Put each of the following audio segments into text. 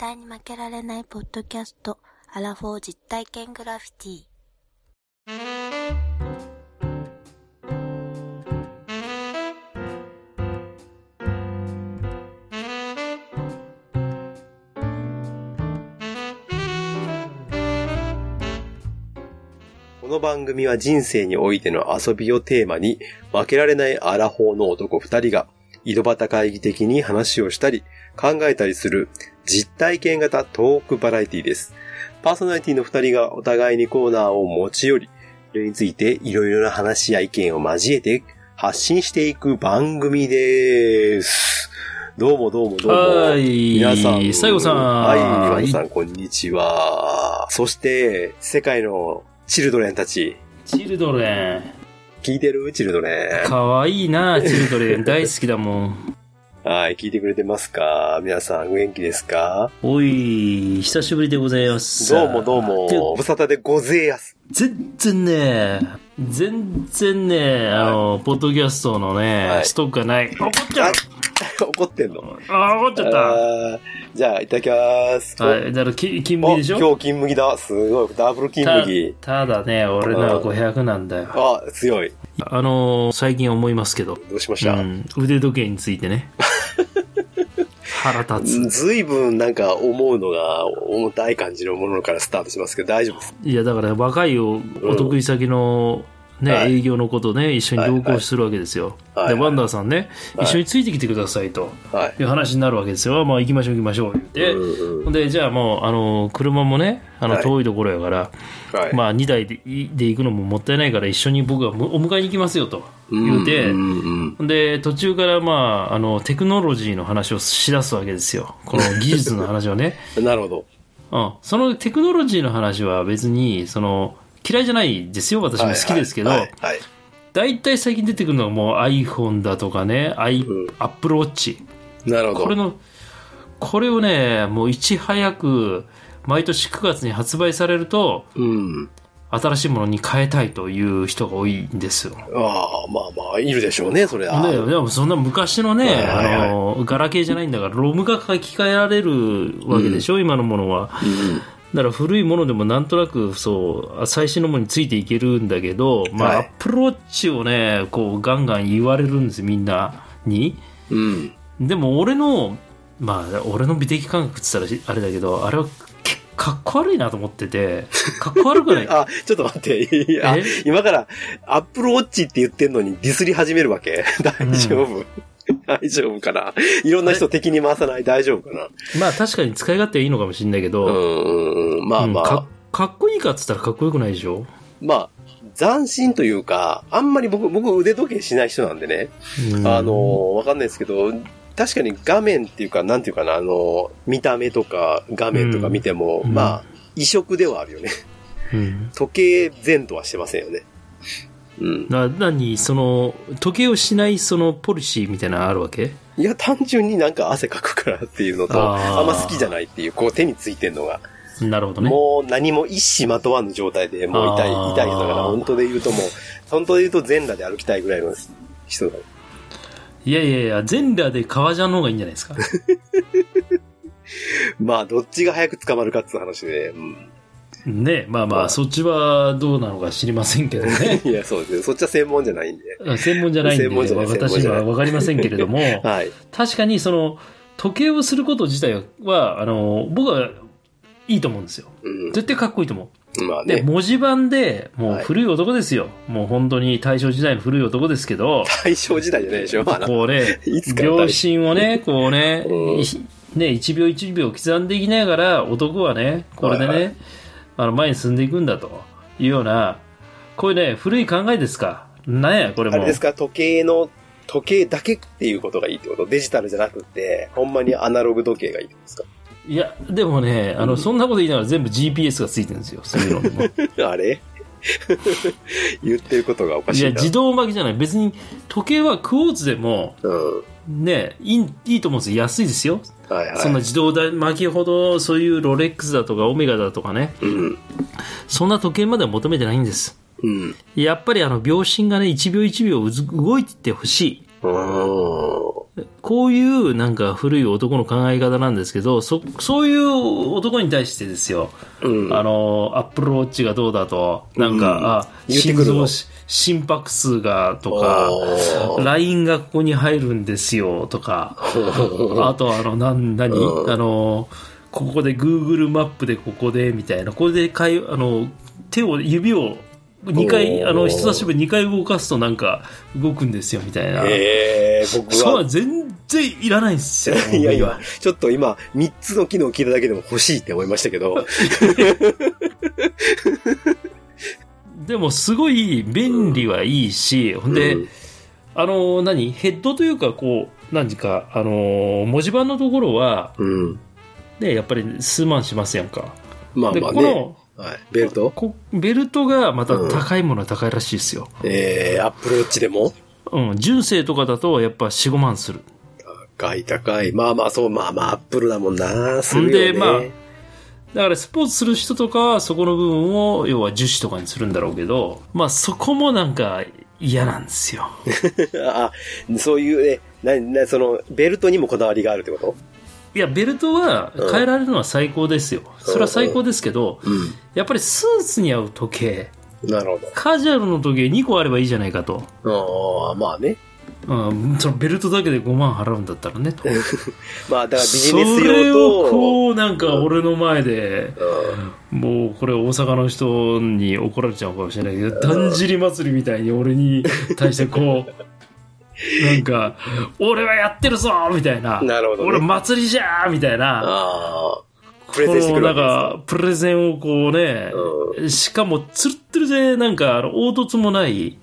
対に負けられないポッドキャスト、アラフォー実体験グラフィティ。この番組は人生においての遊びをテーマに、負けられないアラフォーの男二人が、井戸端会議的に話をしたり、考えたりする実体験型トークバラエティです。パーソナリティの二人がお互いにコーナーを持ち寄り、それについていろいろな話や意見を交えて発信していく番組です。どうもどうもどうも。はい皆さん。西郷さんはい、皆さん、こんにちは。そして、世界のチルドレンたち。チルドレン。聞いてるチルドレン。かわいいな、チルドレン。大好きだもん。はい、聞いてくれてますか？皆さん、元気ですか？おい、久しぶりでございます。どうもどうも、ご無沙汰でごぜえやす。全然ね、全然ね、あの、ポッドキャストのね、はいストックがない。怒っちゃう 怒ってんのあ、怒っちゃった。あーじゃあ、いただきます。はい、だから、き金お麦でしょ？今日金麦だ。すごい。ダブル金麦。たただね、俺のは500なんだよ。あ、強い。あの、最近思いますけど、どうしました、うん、腕時計についてね。腹立つ。ずいぶんなんか思うのが重たい感じのものからスタートしますけど大丈夫です？いや、だから若いおお得意先の、ね、はい営業のことね、一緒に同行するわけですよ。はいで、ワンダーさんね、はい一緒についてきてくださいとはい。いう話になるわけですよ。まあ、行きましょう行きましょう言って。で、じゃあもう、あの、車もね、あの、はい遠いところやから、はい。まあ、2台でで行くのももったいないから、一緒に僕がお迎えに行きますよと言うて、で、途中から、まあ、あの、テクノロジーの話をしだすわけですよ。この技術の話をね。う んなるほど。うん。そのテクノロジーの話は別に、その、嫌いじゃないですよ。私も好きですけど、大体最近出てくるのがもう iPhone だとかね、i うん Apple Watch。なるほど。これの、これをね、もういち早く、毎年9月に発売されると、うん。新しいものに変えたいという人が多いんですよ。ああ、まあまあ、いるでしょうね、それは。ででもそんな昔のね、はいはいはいあの、ガラケーじゃないんだから、ロムが書き換えられるわけでしょ、今のものは。うんだから古いものでもなんとなくそう最新のものについていけるんだけど、まあ、はい。アップローチをねこうガンガン言われるんですみんなに。うん。でも俺のまあ俺の美的感覚って言ったらあれだけどあれはけかっこ悪いなと思っててかっこ悪くない？あ、ちょっと待って。今から、アップルウォッチって言ってんのにディスり始めるわけ？大丈夫、大丈夫かな？いろんな人敵に回さない大丈夫かな？まあ確かに使い勝手はいいのかもしれないけど、うん。まあまあ、うんかかっこいいかっつったらかっこよくないでしょ、まあ、斬新というか、あんまり僕、僕腕時計しない人なんでね。うんあの、わかんないですけど、確かに画面っていうか、なんていうかな、あの、見た目とか画面とか見ても、うんまあ、異色ではあるよね。うん時計前とはしてませんよね。うん。な何その時計をしないそのポリシーみたいなのあるわけ？いや、単純になんか汗かくからっていうのと、あんま好きじゃないっていう、こう手についてんのが、なるほどねもう何も一糸まとわぬ状態でもう痛い、痛い人だから、本当で言うともう、本当で言うと全裸で歩きたいぐらいの人だ。いやいやいや、全裸で革ジャンの方がいいんじゃないですか？まあ、どっちが早く捕まるかっていう話で、うん。ねまあまあ、まあそっちはどうなのか知りませんけどね。いや、そうですね。そっちは専門じゃないんで。専門じゃないんで、専門じゃない専門私はわかりませんけれども、はい。確かにその、時計をすること自体は、あの、僕はいいと思うんですよ。うん。絶対かっこいいと思う。で、まあね。文字盤で、もうはい古い男ですよ。もう本当に大正時代の古い男ですけど、大正時代じゃないでしょ。まあな、こうねいつ、から大秒針をね、こうね、うんいね、1秒1秒刻んでいきながら、男はね、これでね、はいはいあの、前に進んでいくんだというような、こういうね、古い考えですか。なんや、これも。あれですか、時計の、時計だけっていうことがいいってこと？デジタルじゃなくて、ほんまにアナログ時計がいいってことですか？いや、でもね、あの、そんなこと言いながら全部 GPS がついてるんですよ、そういうのにも。あれ？言ってることがおかしいや、いな。自動巻きじゃない。別に、時計はクォーツでも、うん。ね、いい、いいと思うんですよ。安いですよ。はいはい。そんな自動巻きほど、そういうロレックスだとかオメガだとかね、うん。そんな時計までは求めてないんです。うん。やっぱりあの、秒針がね、1秒1秒動いてってほしい。ここういうなんか古い男の考え方なんですけど、そ、そういう男に対してですよ、うん。あの、アップルウォッチがどうだと、なんか、うん。あ、心臓し、心拍数がとか、LINE がここに入るんですよとか、あとあの、なん、何、うん。あの、ここで Google マップでここでみたいな、これでかい、あの、手を、指を2回、あの、人差し指2回動かすとなんか動くんですよみたいな。えー、僕はそうは。全然いらないんですよ。いやいや、ちょっと今、3つの機能聞いただけでも欲しいって思いましたけど。でもすごい便利はいいし、ほんで、うんあの、何？ヘッドというか、こう、何か、あの、文字盤のところは、うん。ね、やっぱり数万しますやんか。で、まあまあね。この、はい。ベルト？こベルトがまた高いものは高いらしいですよ。えー、アップルウォッチでも？うん、純正とかだとやっぱ4、5万する。高い高い。まあまあそう、まあまあアップルだもんな。するよね。でまあだからスポーツする人とかはそこの部分を要は樹脂とかにするんだろうけど、まあそこもなんか嫌なんですよ。あ、そういうね、な、な、その、ベルトにもこだわりがあるってこと？いや、ベルトは変えられるのは最高ですよ。それは最高ですけど、うやっぱりスーツに合う時計、ん。なるほカジュアルの時計2個あればいいじゃないかと。ど。ああ、まあね。うん、そのベルトだけで5万払うんだったらねと。まあだからビジそネスれを用と、こうなんか俺の前で、うんもうこれ大阪の人に怒られちゃうかもしれないけど、だんじり祭りみたいに俺に対してこう、なんか、俺はやってるぞみたいな。なるほどね俺祭りじゃーみたいな。ああ、プこレゼンしてくのなんか、プレゼンをこうね、しかもつるってるで、なんか、凹凸もない。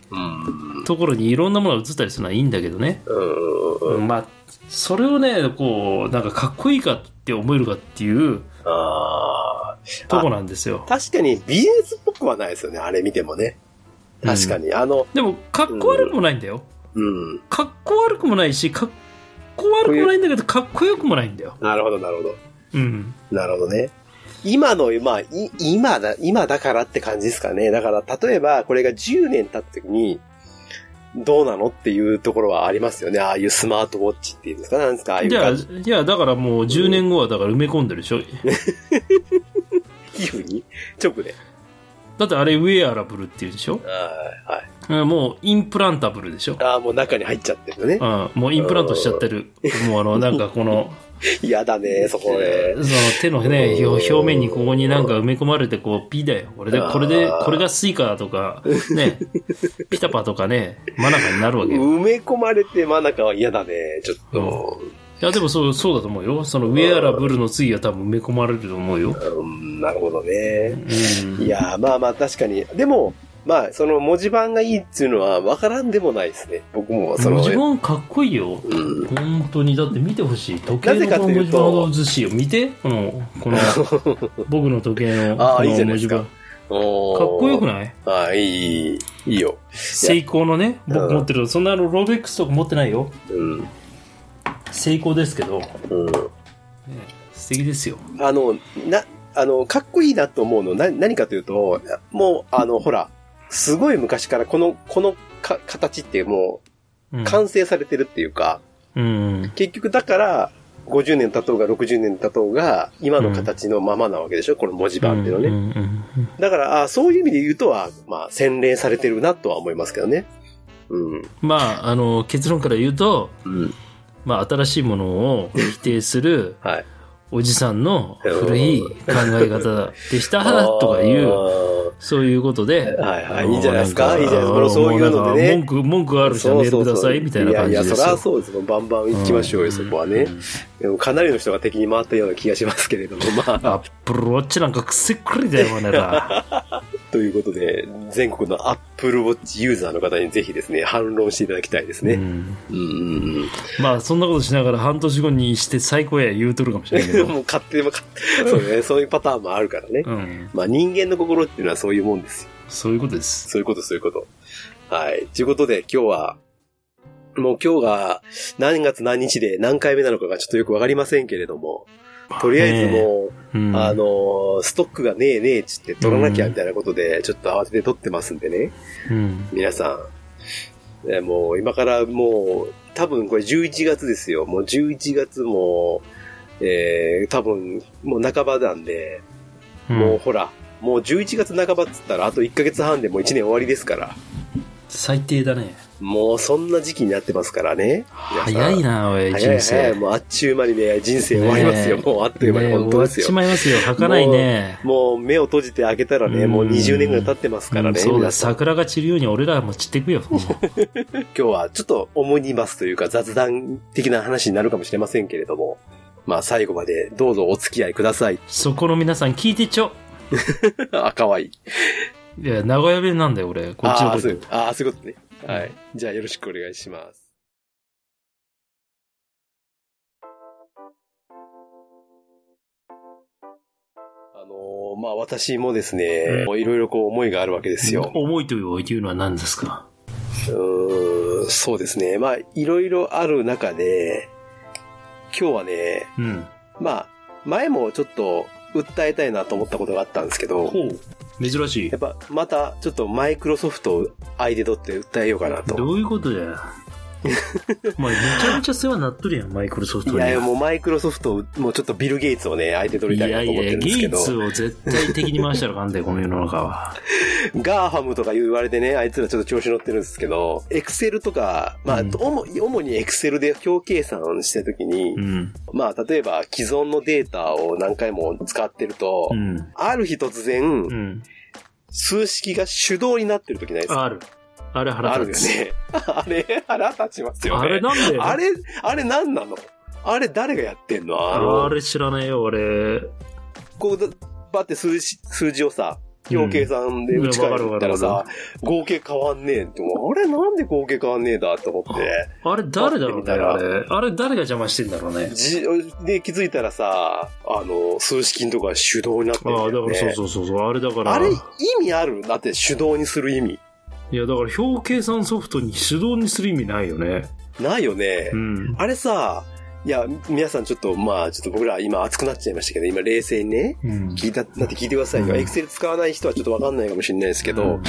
ところにいろんなものが映ったりするのはいいんだけどね。うんうんうん。うんまあ、それをね、こう、なんかかっこいいかって思えるかっていうああ。とこなんですよ。確かにビジネスっぽくはないですよね、あれ見てもね。確かに。あの、でも、かっこ悪くもないんだよ。うん。かっこ悪くもないし、かっこ悪くもないんだけど、かっこよくもないんだよ。なるほど、なるほど。うん。なるほどね。今の、まあ、い今だ、今だからって感じですかね。だから、例えば、これが10年経った時に、どうなのっていうところはありますよね。ああいうスマートウォッチっていうんですかなんですかああいうじゃあ、感じ。いや、だからもう10年後はだから埋め込んでるでしょ。皮膚に直で。だってあれウェアラブルっていうでしょ？はい、はい。うんもうインプランタブルでしょああ、もう中に入っちゃってるのね。うん、もうインプラントしちゃってる。もうあの、なんかこの、嫌だね、そこで。その手のね、うん表表面にここになんか埋め込まれて、こう、ピだよ。これで、あーこれで、これがスイカとか、ね、ピタパとかね、マナカになるわけよ。い埋め込まれてマナカは嫌だね、ちょっと。や、でもそう、そうだと思うよ。そのウェアラブルの次は多分埋め込まれると思うよ。うん、なるほどね。うん。いやー、まあまあ確かに。でも、まあ、その文字盤がいいっていうのは分からんでもないですね。僕も、その、文字盤かっこいいよ。うん。本当に、だって見てほしい。時計のこの文字盤の写しを見て。この、この、僕の時計の、こあーいいじゃないですかの文字盤。かおっこよくいない？ああ、いい、いい、いいよ。セイコーのね、僕持ってる、そんなあの、ローベックスとか持ってないよ。うん。セイコーですけど、うん。素敵ですよ。あの、な、あの、かっこいいなと思うの、な、何かというと、もう、あの、ほら、すごい昔からこの、このか形ってもうんう完成されてるっていうか、うん。結局だから、50年経とうが60年経とうが、今の形のままなわけでしょ、この文字盤っていうのね。うんうんうんだから、あそういう意味で言うとは、まあ、洗練されてるなとは思いますけどね。うん。まあ、あの、結論から言うと、うん。まあ、新しいものを否定するはい。おじさんの古い考え方でしたとかいう、う。そういうことで、はいはいいいじゃないですかんいいじゃないですかそういうのでね文句、文句ある人はメールくださいみたいな感じですよ。いやいや、そりゃそうですよ。バンバン行きましょうよ、そこはね。でもかなりの人が敵に回ったような気がしますけれども、まあ、アップルウォッチなんかくせっくりだよ、お前ら。ということで、全国のアップルウォッチユーザーの方にぜひですね、反論していただきたいですね。うんうんうんうん。まあ、そんなことしながら半年後にして最高や言うとるかもしれないけど。もう勝手にも勝手、そうね、そういうパターンもあるからね。うん。まあ人間の心っていうのはそういうもんですよ。そういうことです。そういうこと、そういうこと。はい。ということで、今日は、もう今日が何月何日で何回目なのかがちょっとよくわかりませんけれども、とりあえずもう、うん、あのーストックがねえねえっつって取らなきゃみたいなことで、ちょっと慌てて取ってますんでね。うん。皆さん、ねもう今からもう多分これ11月ですよ。もう11月も、えー、多分もう半ばなんで、うんもうほら、もう11月半ばっつったらあと1ヶ月半でもう1年終わりですから。最低だね。もうそんな時期になってますからね。早いな、おい、早い人生。早い。もうあっちゅう間にね、人生終わりますよ。ねえもうあっという間にね本当ですよ終わっち。まいますよ。儚ないね。もう目を閉じて開けたらね、もう20年ぐらい経ってますからね。うんそうだ、桜が散るように俺らも散っていくよ。今日はちょっと思いにますというか雑談的な話になるかもしれませんけれども、まあ最後までどうぞお付き合いください。そこの皆さん聞いてちょ。あ、かわいい。いや、名古屋弁なんだよ、俺。こっちのああ、ことあーそういうことね。はい。じゃあよろしくお願いします。あのーまあ私もですね、いろいろこう思いがあるわけですよ。思いというのは何ですか？うーんそうですね。まあいろいろある中で、今日はね、うん。まあ前もちょっと訴えたいなと思ったことがあったんですけど。珍しいやっ。ぱまたちょっとマイクロソフトを相手取って訴えようかなと。どういうことだよ。お前めちゃめちゃ世話になっとるやん、マイクロソフトに。いやいや、もうマイクロソフト、もうちょっとビル・ゲイツをね、相手取りたいなと思ってるんですけど、ゲイツを絶対敵に回したらあかんだよ、この世の中は。ガーファムとか言われてね、あいつらちょっと調子乗ってるんですけど、エクセルとか、まあ、うん主主にエクセルで表計算してるときに、うん。まあ、例えば既存のデータを何回も使ってると、うん。ある日突然、うん。数式が手動になってるときないですか？ある。あれあ腹立つ。るよね。あれ、腹立ちますよね。あれなんで？あれ、あれ何なの？あれ誰がやってんの？ああの、れ知らないよ、俺。こう、バって数字、数字をさ、表計算で打ち替えたらうんわさ、合計変わんねえって、あれなんで合計変わんねえだ？と思って、あれ誰だろうね、あれ。あれ誰が邪魔してんだろうね。じ、で気づいたらさ、あの、数式のとか手動になってるんああ、だからそううそうそうそう、あれだから。あれ、意味ある？だって手動にする意味。いや、だから表計算ソフトに手動にする意味ないよね。ないよね。うん。あれさ、いや、皆さんちょっと、まあ、ちょっと僕ら今熱くなっちゃいましたけど、今冷静にね、うん。聞いた、なって聞いてくださいよ。うんエクセル使わない人はちょっとわかんないかもしれないですけど、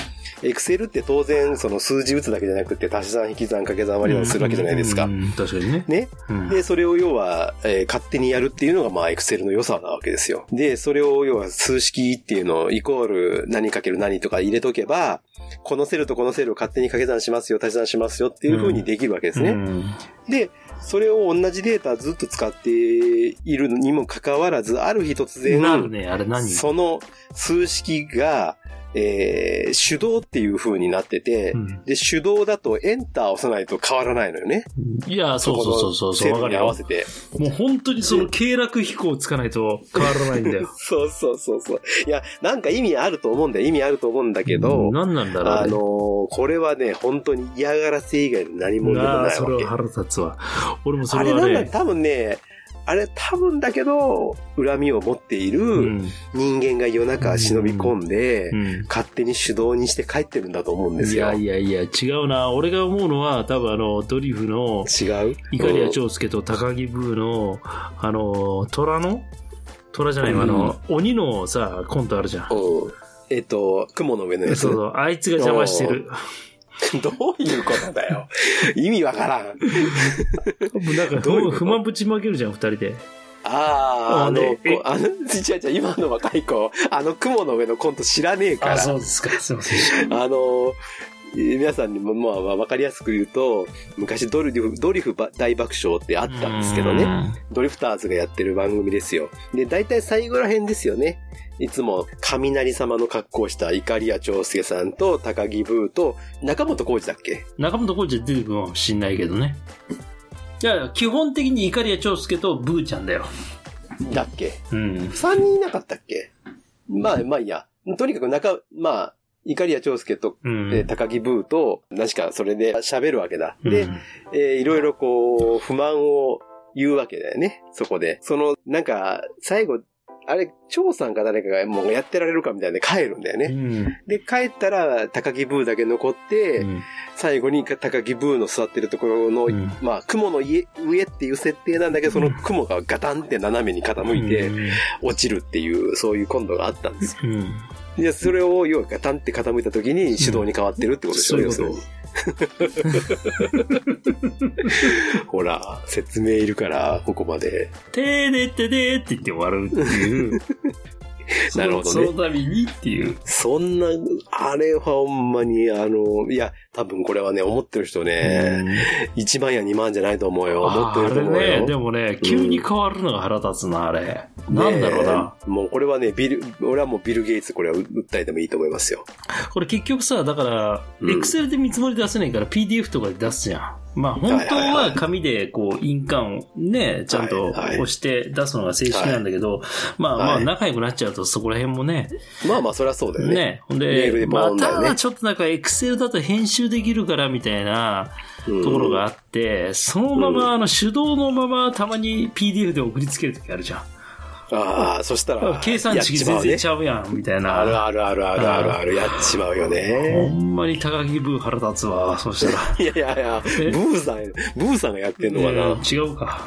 エクセルって当然、その数字打つだけじゃなくて、足し算、引き算、掛け算割り算するわけじゃないですかう。ん確かにね。ね。うんで、それを要は、えー勝手にやるっていうのが、まあ、エクセルの良さなわけですよ。で、それを要は数式っていうのを、イコール何かける何とか入れとけば、このセルとこのセルを勝手に掛け算しますよ、足し算しますよっていう風にできるわけですね。うんで、それを同じデータずっと使っているにもかかわらず、ある日突然、なるね、あれ何？その数式が、えー手動っていう風になってて、うんで、手動だとエンターを押さないと変わらないのよね。いや、そうそうそうそう、そうわかに合わせ。て。もう本当にその経絡飛行つかないと変わらないんだよ。そうそうそうそう。いや、なんか意味あると思うんだよ。意味あると思うんだけど、うん何なんだろう、あね。のーこれはね、本当に嫌がらせ以外に何もでもああ、ないわけ。それは腹立つわ。俺もそあれなんだ、れはね、多分ね、あれ多分だけど、恨みを持っているうん。人間が夜中忍び込んで、うん。勝手に手動にして帰ってるんだと思うんですいよ。やいやいや、違うな。俺が思うのは、多分あの、ドリフの、違う？イカリア長介と高木ブーの、あの、虎の？虎じゃないわ、あの、鬼のさ、コントあるじゃんえっと、雲の上のやつ。そうそう、あいつが邪魔してる。どういうことだよ。意味わからん。なんか、どう不満ぶちまけるじゃん、二人で。ああ、あの、あの、違う違う、今の若い子、あの雲の上のコント知らねえから。うですか。すいません。あの、皆さんにも、まあ、わかりやすく言うと、昔ドリフ、ドリフ大爆笑ってあったんですけどね。ドリフターズがやってる番組ですよ。で、大体最後ら辺ですよね。いつも、雷様の格好をしたイカリア長介さんと高木ブーと中本浩二だっけ？中本浩二は出てくるかもしんないけどね。いや、基本的にイカリア長介とブーちゃんだよ。だっけ？うん。三人いなかったっけ？まあ、まあいいや。とにかく中、まあ、イカリア長介と、うん。えー高木ブーと、何しかそれで喋るわけだ。で、うんえーいろいろこう、不満を言うわけだよね。そこで。その、なんか、最後、あれ、張さんか誰かがもうやってられるかみたいで帰るんだよね。うん。で、帰ったら、高木ブーだけ残って、うん最後に高木ブーの座ってるところの、うんまあ、雲の家、上っていう設定なんだけど、その雲がガタンって斜めに傾いてうん落ちるっていう、そういうコントがあったんですよ。うん。で、それを、要はガタンって傾いた時に手動に変わってるってことでしょ、そういうこと要するに。ほら、説明いるから、ここまで。てーでってでーって言って終わるっていう。なるほどねその度にっていう。そんな、あれはほんまに、あの、いや、多分これはね、思ってる人ね、1万や2万じゃないと思うよ。思ってると思うあれね、でよ。もね、急に変わるのが腹立つな、あれ。なんだろうな。もうこれはね、ビル、俺はもうビル・ゲイツこれは訴えてもいいと思いますよ。これ結局さ、だから、うんエクセルで見積もり出せないから PDF とかで出すじゃん。まあ本当は紙でこう印鑑をね、ちゃんと押して出すのが正式なんだけど、まあまはい。あ仲良くなっちゃうとそこら辺もね、まあまあ、それはそうだよね。ね、ほんで、まただちょっとなんかエクセルだと編集できるからみたいなうん。ところがあって、そのままあの手動のままたまに PDF で送りつけるときあるじゃん。ああ、そしたら、計算値全然ちゃうやん、みたいな。あるあるあるあるあるある、やっちまうよほね。んまに高木ブー腹立つわ、そしたら。いやいやいや、ブえーさん、ブーさんがやってんのかな？えー違うか。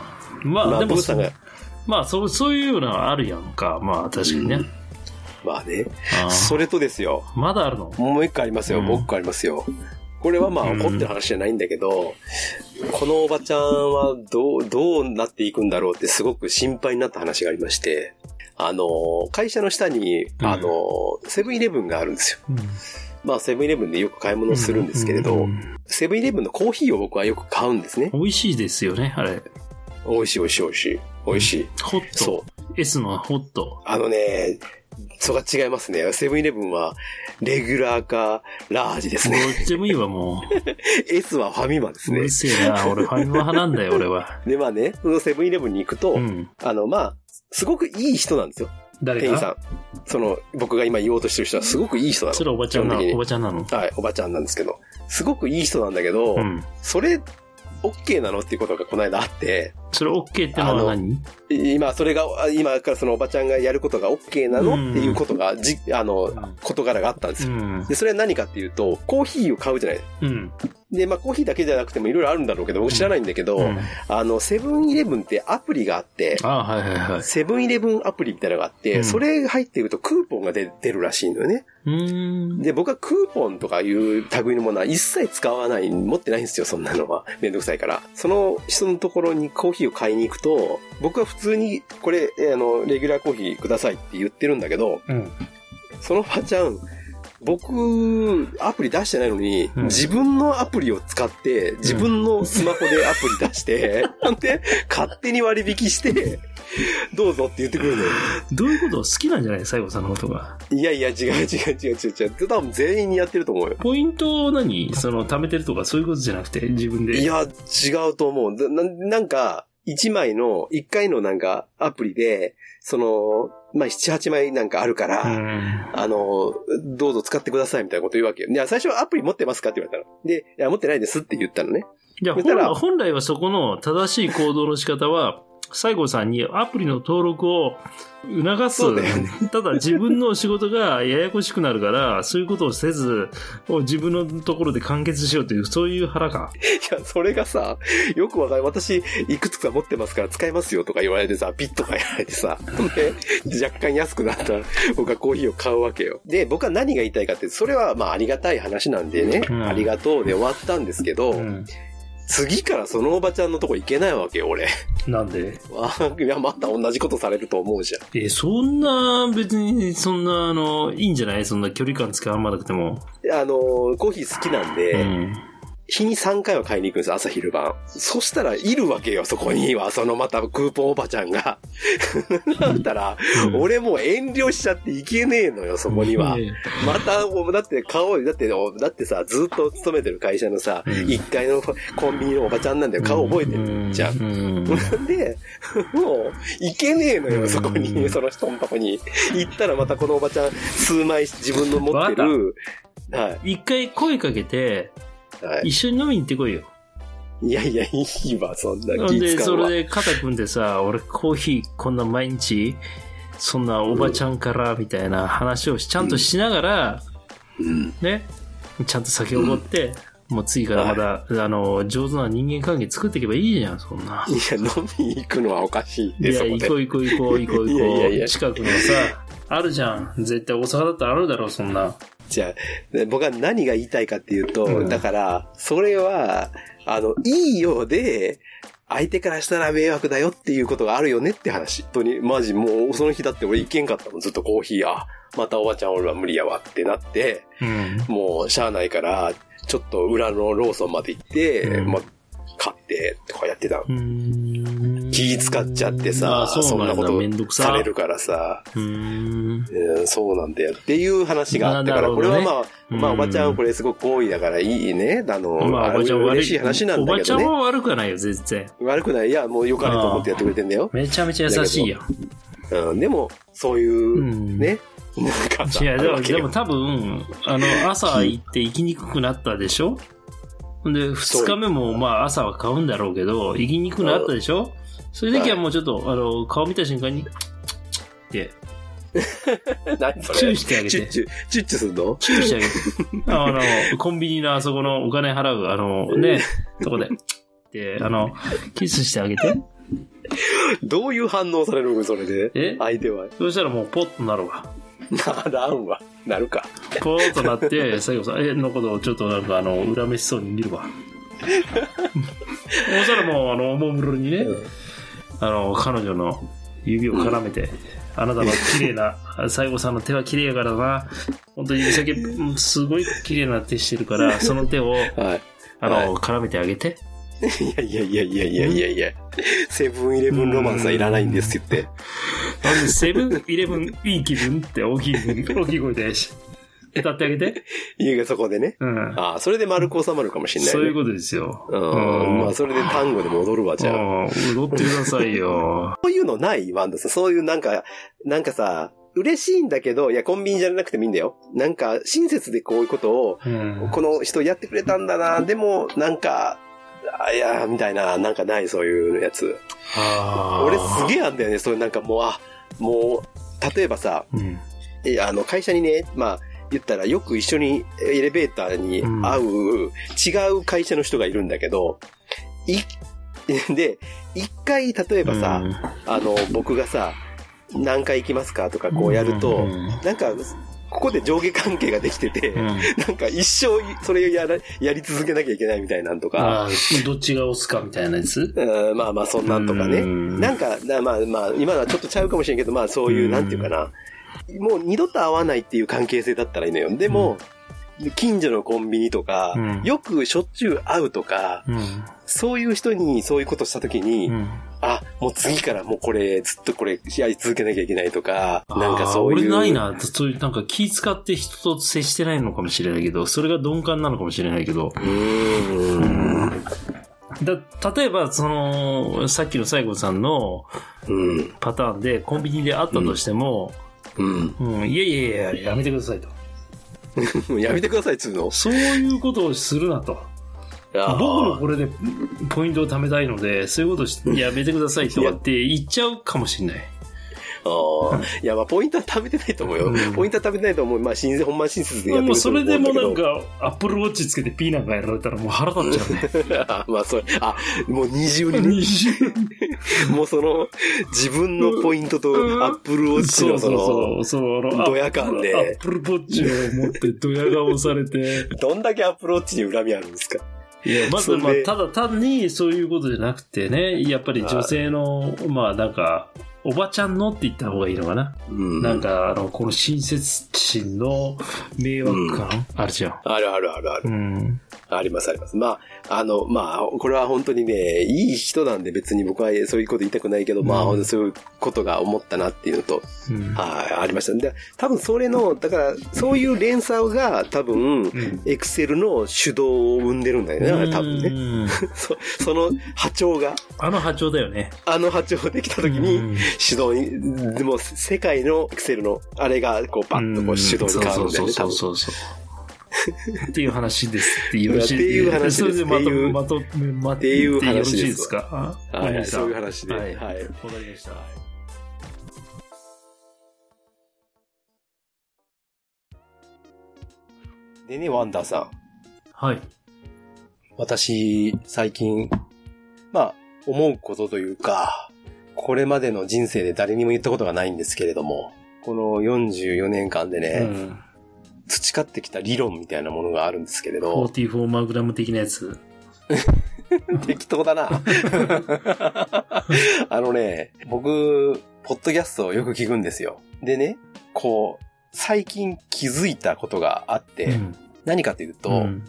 まあ、まあ、でもブーさんが、まあそう、そういうのあるやんか。まあ確かにね。まあね。それとですよ。まだあるの？もう一個ありますよ。うんもう一個ありますよ。これはまあうん怒ってる話じゃないんだけど、このおばちゃんはどう、どうなっていくんだろうってすごく心配になった話がありまして、あの、会社の下に、うんあの、セブンイレブンがあるんですよ。うんまあセブンイレブンでよく買い物するんですけれど、うんうんセブンイレブンのコーヒーを僕はよく買うんですね。美味しいですよね、あれ。美味しい美味しい美味しい。美味しい。ホット。そう。S のホット。あのね、そこが違いますね。セブンイレブンは、レギュラーか、ラージですどね。っちでもいいわ、も S はファミマですう。うねる。せえな。俺ファミマ派なんだよ、俺は。で、まあね、そのセブンイレブンに行くと、うん。あの、まあ、すごくいい人なんですよ。誰が？店員さん。その、僕が今言おうとしてる人はすごくいい人なそれおばちゃんなの。おばちゃんなの。の？はい、おばちゃんなんですけど。すごくいい人なんだけど、うん。それ、OK なのっていうことがこの間あって、それ OK ってのは何？今、それが、あ今からそのおばちゃんがやることが OK なの、うんっていうことが、じ、あの、事柄があったんですよ。うん。で、それは何かっていうと、コーヒーを買うじゃない。うん。で、まあ、コーヒーだけじゃなくてもいろいろあるんだろうけど、僕知らないんだけど、うんあの、セブンイレブンってアプリがあって、ああ、はいはいはい。セブンイレブンアプリみたいなのがあって、うんそれ入ってるとクーポンが出出るらしいのよね。で、僕はクーポンとかいう類のものは一切使わない、持ってないんですよ、そんなのは。めんどくさいから。その人のところにコーヒーを買いに行くと、僕は普通に、これ、えあの、レギュラーコーヒーくださいって言ってるんだけど、うん。そのばちゃん、僕、アプリ出してないのに、うん自分のアプリを使って、自分のスマホでアプリ出して、なんで、勝手に割引して、どうぞって言ってくるのよ。どういうこと？好きなんじゃない？西郷さんのことが。いやいや、違う違う違う違う違う。多分全員にやってると思うよ。ポイントを何？その、貯めてるとかそういうことじゃなくて、自分で。いや、違うと思う。ななんか、1枚の、1回のなんかアプリで、その、まあ、7、8枚なんかあるから、うん。あの、どうぞ使ってくださいみたいなこと言うわけよ。いや、最初はアプリ持ってますかって言われたら。で、いや、持ってないですって言ったのね。じゃあ本来はそこの正しい行動の仕方は、西郷さんにアプリの登録を促す。だよねただ自分の仕事がややこしくなるから、そういうことをせず、自分のところで完結しようという、そういう腹か。いや、それがさ、よくわかる。私、いくつか持ってますから使えますよとか言われてさ、ピッとかやられてさ、で、若干安くなったら、僕はコーヒーを買うわけよ。で、僕は何が言いたいかって、それはまあありがたい話なんでね、うんありがとうで終わったんですけど、うん。次からそのおばちゃんのとこ行けないわけよ、俺。なんで？あ いや、また同じことされると思うじゃん。え、そんな、別に、そんな、あの、いいんじゃない？そんな距離感使わなくても。あの、コーヒー好きなんで、うん。日に3回は買いに行くんです、朝昼晩。そしたら、いるわけよ、そこには。そのまたクーポンおばちゃんが。だったら、うん俺もう遠慮しちゃっていけねえのよ、そこには。ねまた、だって顔、だって、だってさ、ずっと勤めてる会社のさ、うん1階のコンビニのおばちゃんなんだよ。顔覚えてるじゃん。で、もう、行けねえのよ、うんそこに、その人のとこに。行ったらまたこのおばちゃん、数枚自分の持ってる、は一回声かけて、い。はい。一緒に飲みに行ってこいよ。いやいや、いいわ、そんな気使わ。そうれで肩組んでさ、俺コーヒーこんな毎日、そんなおばちゃんからみたいな話をしちゃんとしながら、うん。ね、ちゃんと酒を持って、もう次からまだ、あの、上手な人間関係作っていけばいいじゃん、そんな。いや、飲みに行くのはおかしいって、いや。行こう行こう行こう行こう行こう。いやいやいや近くのさ、あるじゃん。絶対大阪だったらあるだろう、そんな。じゃあ、で僕は何が言いたいかっていうと、うんだから、それは、あの、いいようで、相手からしたら迷惑だよっていうことがあるよねって話。本当に、マジもうその日だって俺行けんかったもん。ずっとコーヒー、あ、またおばちゃん俺は無理やわってなって、うん。もうしゃあないから、ちょっと裏のローソンまで行って、うんまあ、買って、とかやってた気使っちゃってさ、あそそんなことされるからさ、うーん。うんそうなんだよっていう話があったから、ねこれはまあ、まあ、うんおばちゃんこれすごく好意だからいいね。あの、まあ、おばちゃん悪い。嬉しい話なんだけどね。おばちゃんは悪くはないよ、全然。悪くない。いや、もう良かれと思ってやってくれてんだよ。めちゃめちゃ優しいやん。うん、でも、そういう、うんね、いや、でも、でも多分、あの、朝行って行きにくくなったでしょ？で、二日目も、まあ、朝は買うんだろうけど、行きにくくなったでしょ？そういう時はもうちょっと、あの、顔見た瞬間に、って、何それ？チューしてあげて。チュッチュ、チュッチュすんの？チューしてあげて。あの、コンビニのあそこのお金払う、あの、ね、とこで、で、あの、キスしてあげて。どういう反応されるの？それで。え？相手は。そしたらもうポッとなるわ。ならんわ。なるか。ポーッとなって、最後さ、え、のことをちょっとなんかあの、恨めしそうに見るわ。そしたらもう、あの、おもむろにね、あの、彼女の指を絡めて、あなたの綺麗な、西郷さんの手は綺麗やからな、本当に指先、うんすごい綺麗な手してるから、その手を、はい。あの、はい絡めてあげて。いやいやいやいやいやいやいや、セブンイレブンロマンスはいらないんですって言って。セブンイレブンいい気分って大きい、大きい声で、歌ってあげて？家がそこでね。うん。ああ、それで丸く収まるかもしれない、ね。そういうことですよ。うん。まあ、それで単語でも踊るわ、じゃあ。うん踊ってくださいよ。そういうのないワンダさん。そういうなんか、なんかさ、嬉しいんだけど、いや、コンビニじゃなくてもいいんだよ。なんか、親切でこういうことを、うんこの人やってくれたんだな、でも、なんか、あいや、みたいな、なんかない、そういうやつ。俺すげえあんだよね、そういうなんかもう、あ、もう、例えばさ、うん。あの、会社にね、まあ、言ったらよく一緒にエレベーターに会う、違う会社の人がいるんだけど、い、で、一回、例えばさ、あの、僕がさ、何回行きますかとかこうやると、うん。なんか、ここで上下関係ができてて、うんなんか一生それをやら、やり続けなきゃいけないみたいなんとか、ああ、どっちが押すかみたいなやつ？うんまあまあそんなんとかね。うんなんか、なまあまあ、今のはちょっとちゃうかもしれんけど、まあそういう、うんなんていうかな。もう二度と会わないっていう関係性だったらいいのよ。でも、近所のコンビニとか、うんよくしょっちゅう会うとか、うん。そういう人にそういうことしたときに、うん。あ、もう次からもうこれ、ずっとこれやり続けなきゃいけないとか、なんかそういう。俺ないな。そういう、なんか気使って人と接してないのかもしれないけど、それが鈍感なのかもしれないけど。うーん。だ例えば、その、さっきの西郷さんのうん。パターンで、コンビニで会ったとしても、うん。うん、いやいやいや、やめてくださいと。やめてくださいっつうの。そういうことをするなと。僕もこれでポイントを貯めたいので、そういうことし やめてくださいとかって言っちゃうかもしれない。ああ。いや、まあ、ポイントは貯めてないと思うよ。うんポイントは貯めてないと思う。まあ、親切、ほんま親切でやってるもうそれでもなんか。か、アップルウォッチつけてピーなんかやられたらもう腹立っちゃうね。あまあ、それ、あ、もう二重にね、二重 もうその、自分のポイントとうんアップルウォッチのその、そうそう、そう、ドヤ感でアップルウォッチを持ってドヤ顔されて。どんだけアップルウォッチに恨みあるんですかいや、まず、まあ、ただ単にそういうことじゃなくてね、やっぱり女性の、まあなんか、おばちゃんのって言った方がいいのかな？うんなん、か、あの、この親切心の迷惑感、あるじゃん。あるあるあるある。うん。ありますあります。まあ、あの、まあ、これは本当にね、いい人なんで別に僕はそういうこと言いたくないけど、まあ、うん本当にそういうことが思ったなっていうのと、うん。はい、ありました。で、多分それの、だから、そういう連鎖が多分、うんエクセルの主導を生んでるんだよね、多分ね。ね。そその波長が、あの波長だよね。あの波長ができた時に、うん手動に、でも世界のエクセルの、あれが、こう、パッとこう手動に変わるんだよね、多分。そうそうそうそう。っていう話ですってよろしいっていう話ですまっていうとまとめまっていう話ですか？はい、そういう話で。ははいい。わかりました。でね、ワンダーさん。はい。私、最近、まあ、思うことというか、これまでの人生で誰にも言ったことがないんですけれども、この44年間でね、うん。培培ってきた理論みたいなものがあるんですけれど、44マグラム的なやつ。適当だな。あのね、僕、ポッドキャストをよく聞くんですよ。でね、こう、最近気づいたことがあって、うん。何かというと、うん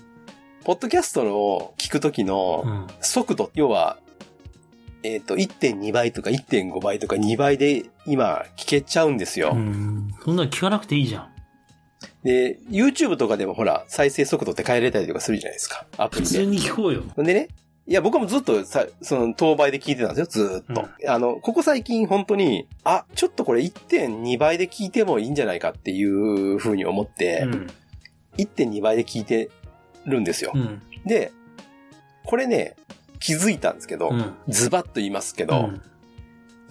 ポッドキャストを聞くときのうん速度、要は、えっ、と、1.2倍とか1.5倍とか2倍で今聞けちゃうんですよ。うん。そんなの聞かなくていいじゃん。で、YouTube とかでもほら、再生速度って変えれたりとかするじゃないですか。アプリで。普通に聞こうよ。でね、いや、僕もずっとさ、その、当倍で聞いてたんですよ、ずーっと。あの、ここ最近本当に、あ、ちょっとこれ1.2倍で聞いてもいいんじゃないかっていうふうに思って、うん。1.2倍で聞いてるんですよ。うん。で、これね、気づいたんですけど、うん。ズバッと言いますけど、うん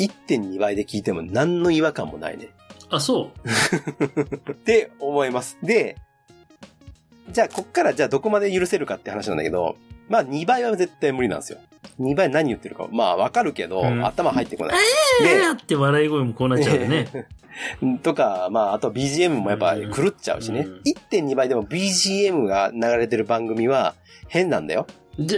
1.2倍で聞いても何の違和感もないね。あ、そう。って思います。で、じゃあ、こっからじゃあどこまで許せるかって話なんだけど、まあ2倍は絶対無理なんですよ。2倍何言ってるか、まあわかるけど、うん頭入ってこない。えーって笑い声もこうなっちゃうよね。で、とか、まああと BGM もやっぱ狂っちゃうしね。うん1.2倍でも BGM が流れてる番組は変なんだよ。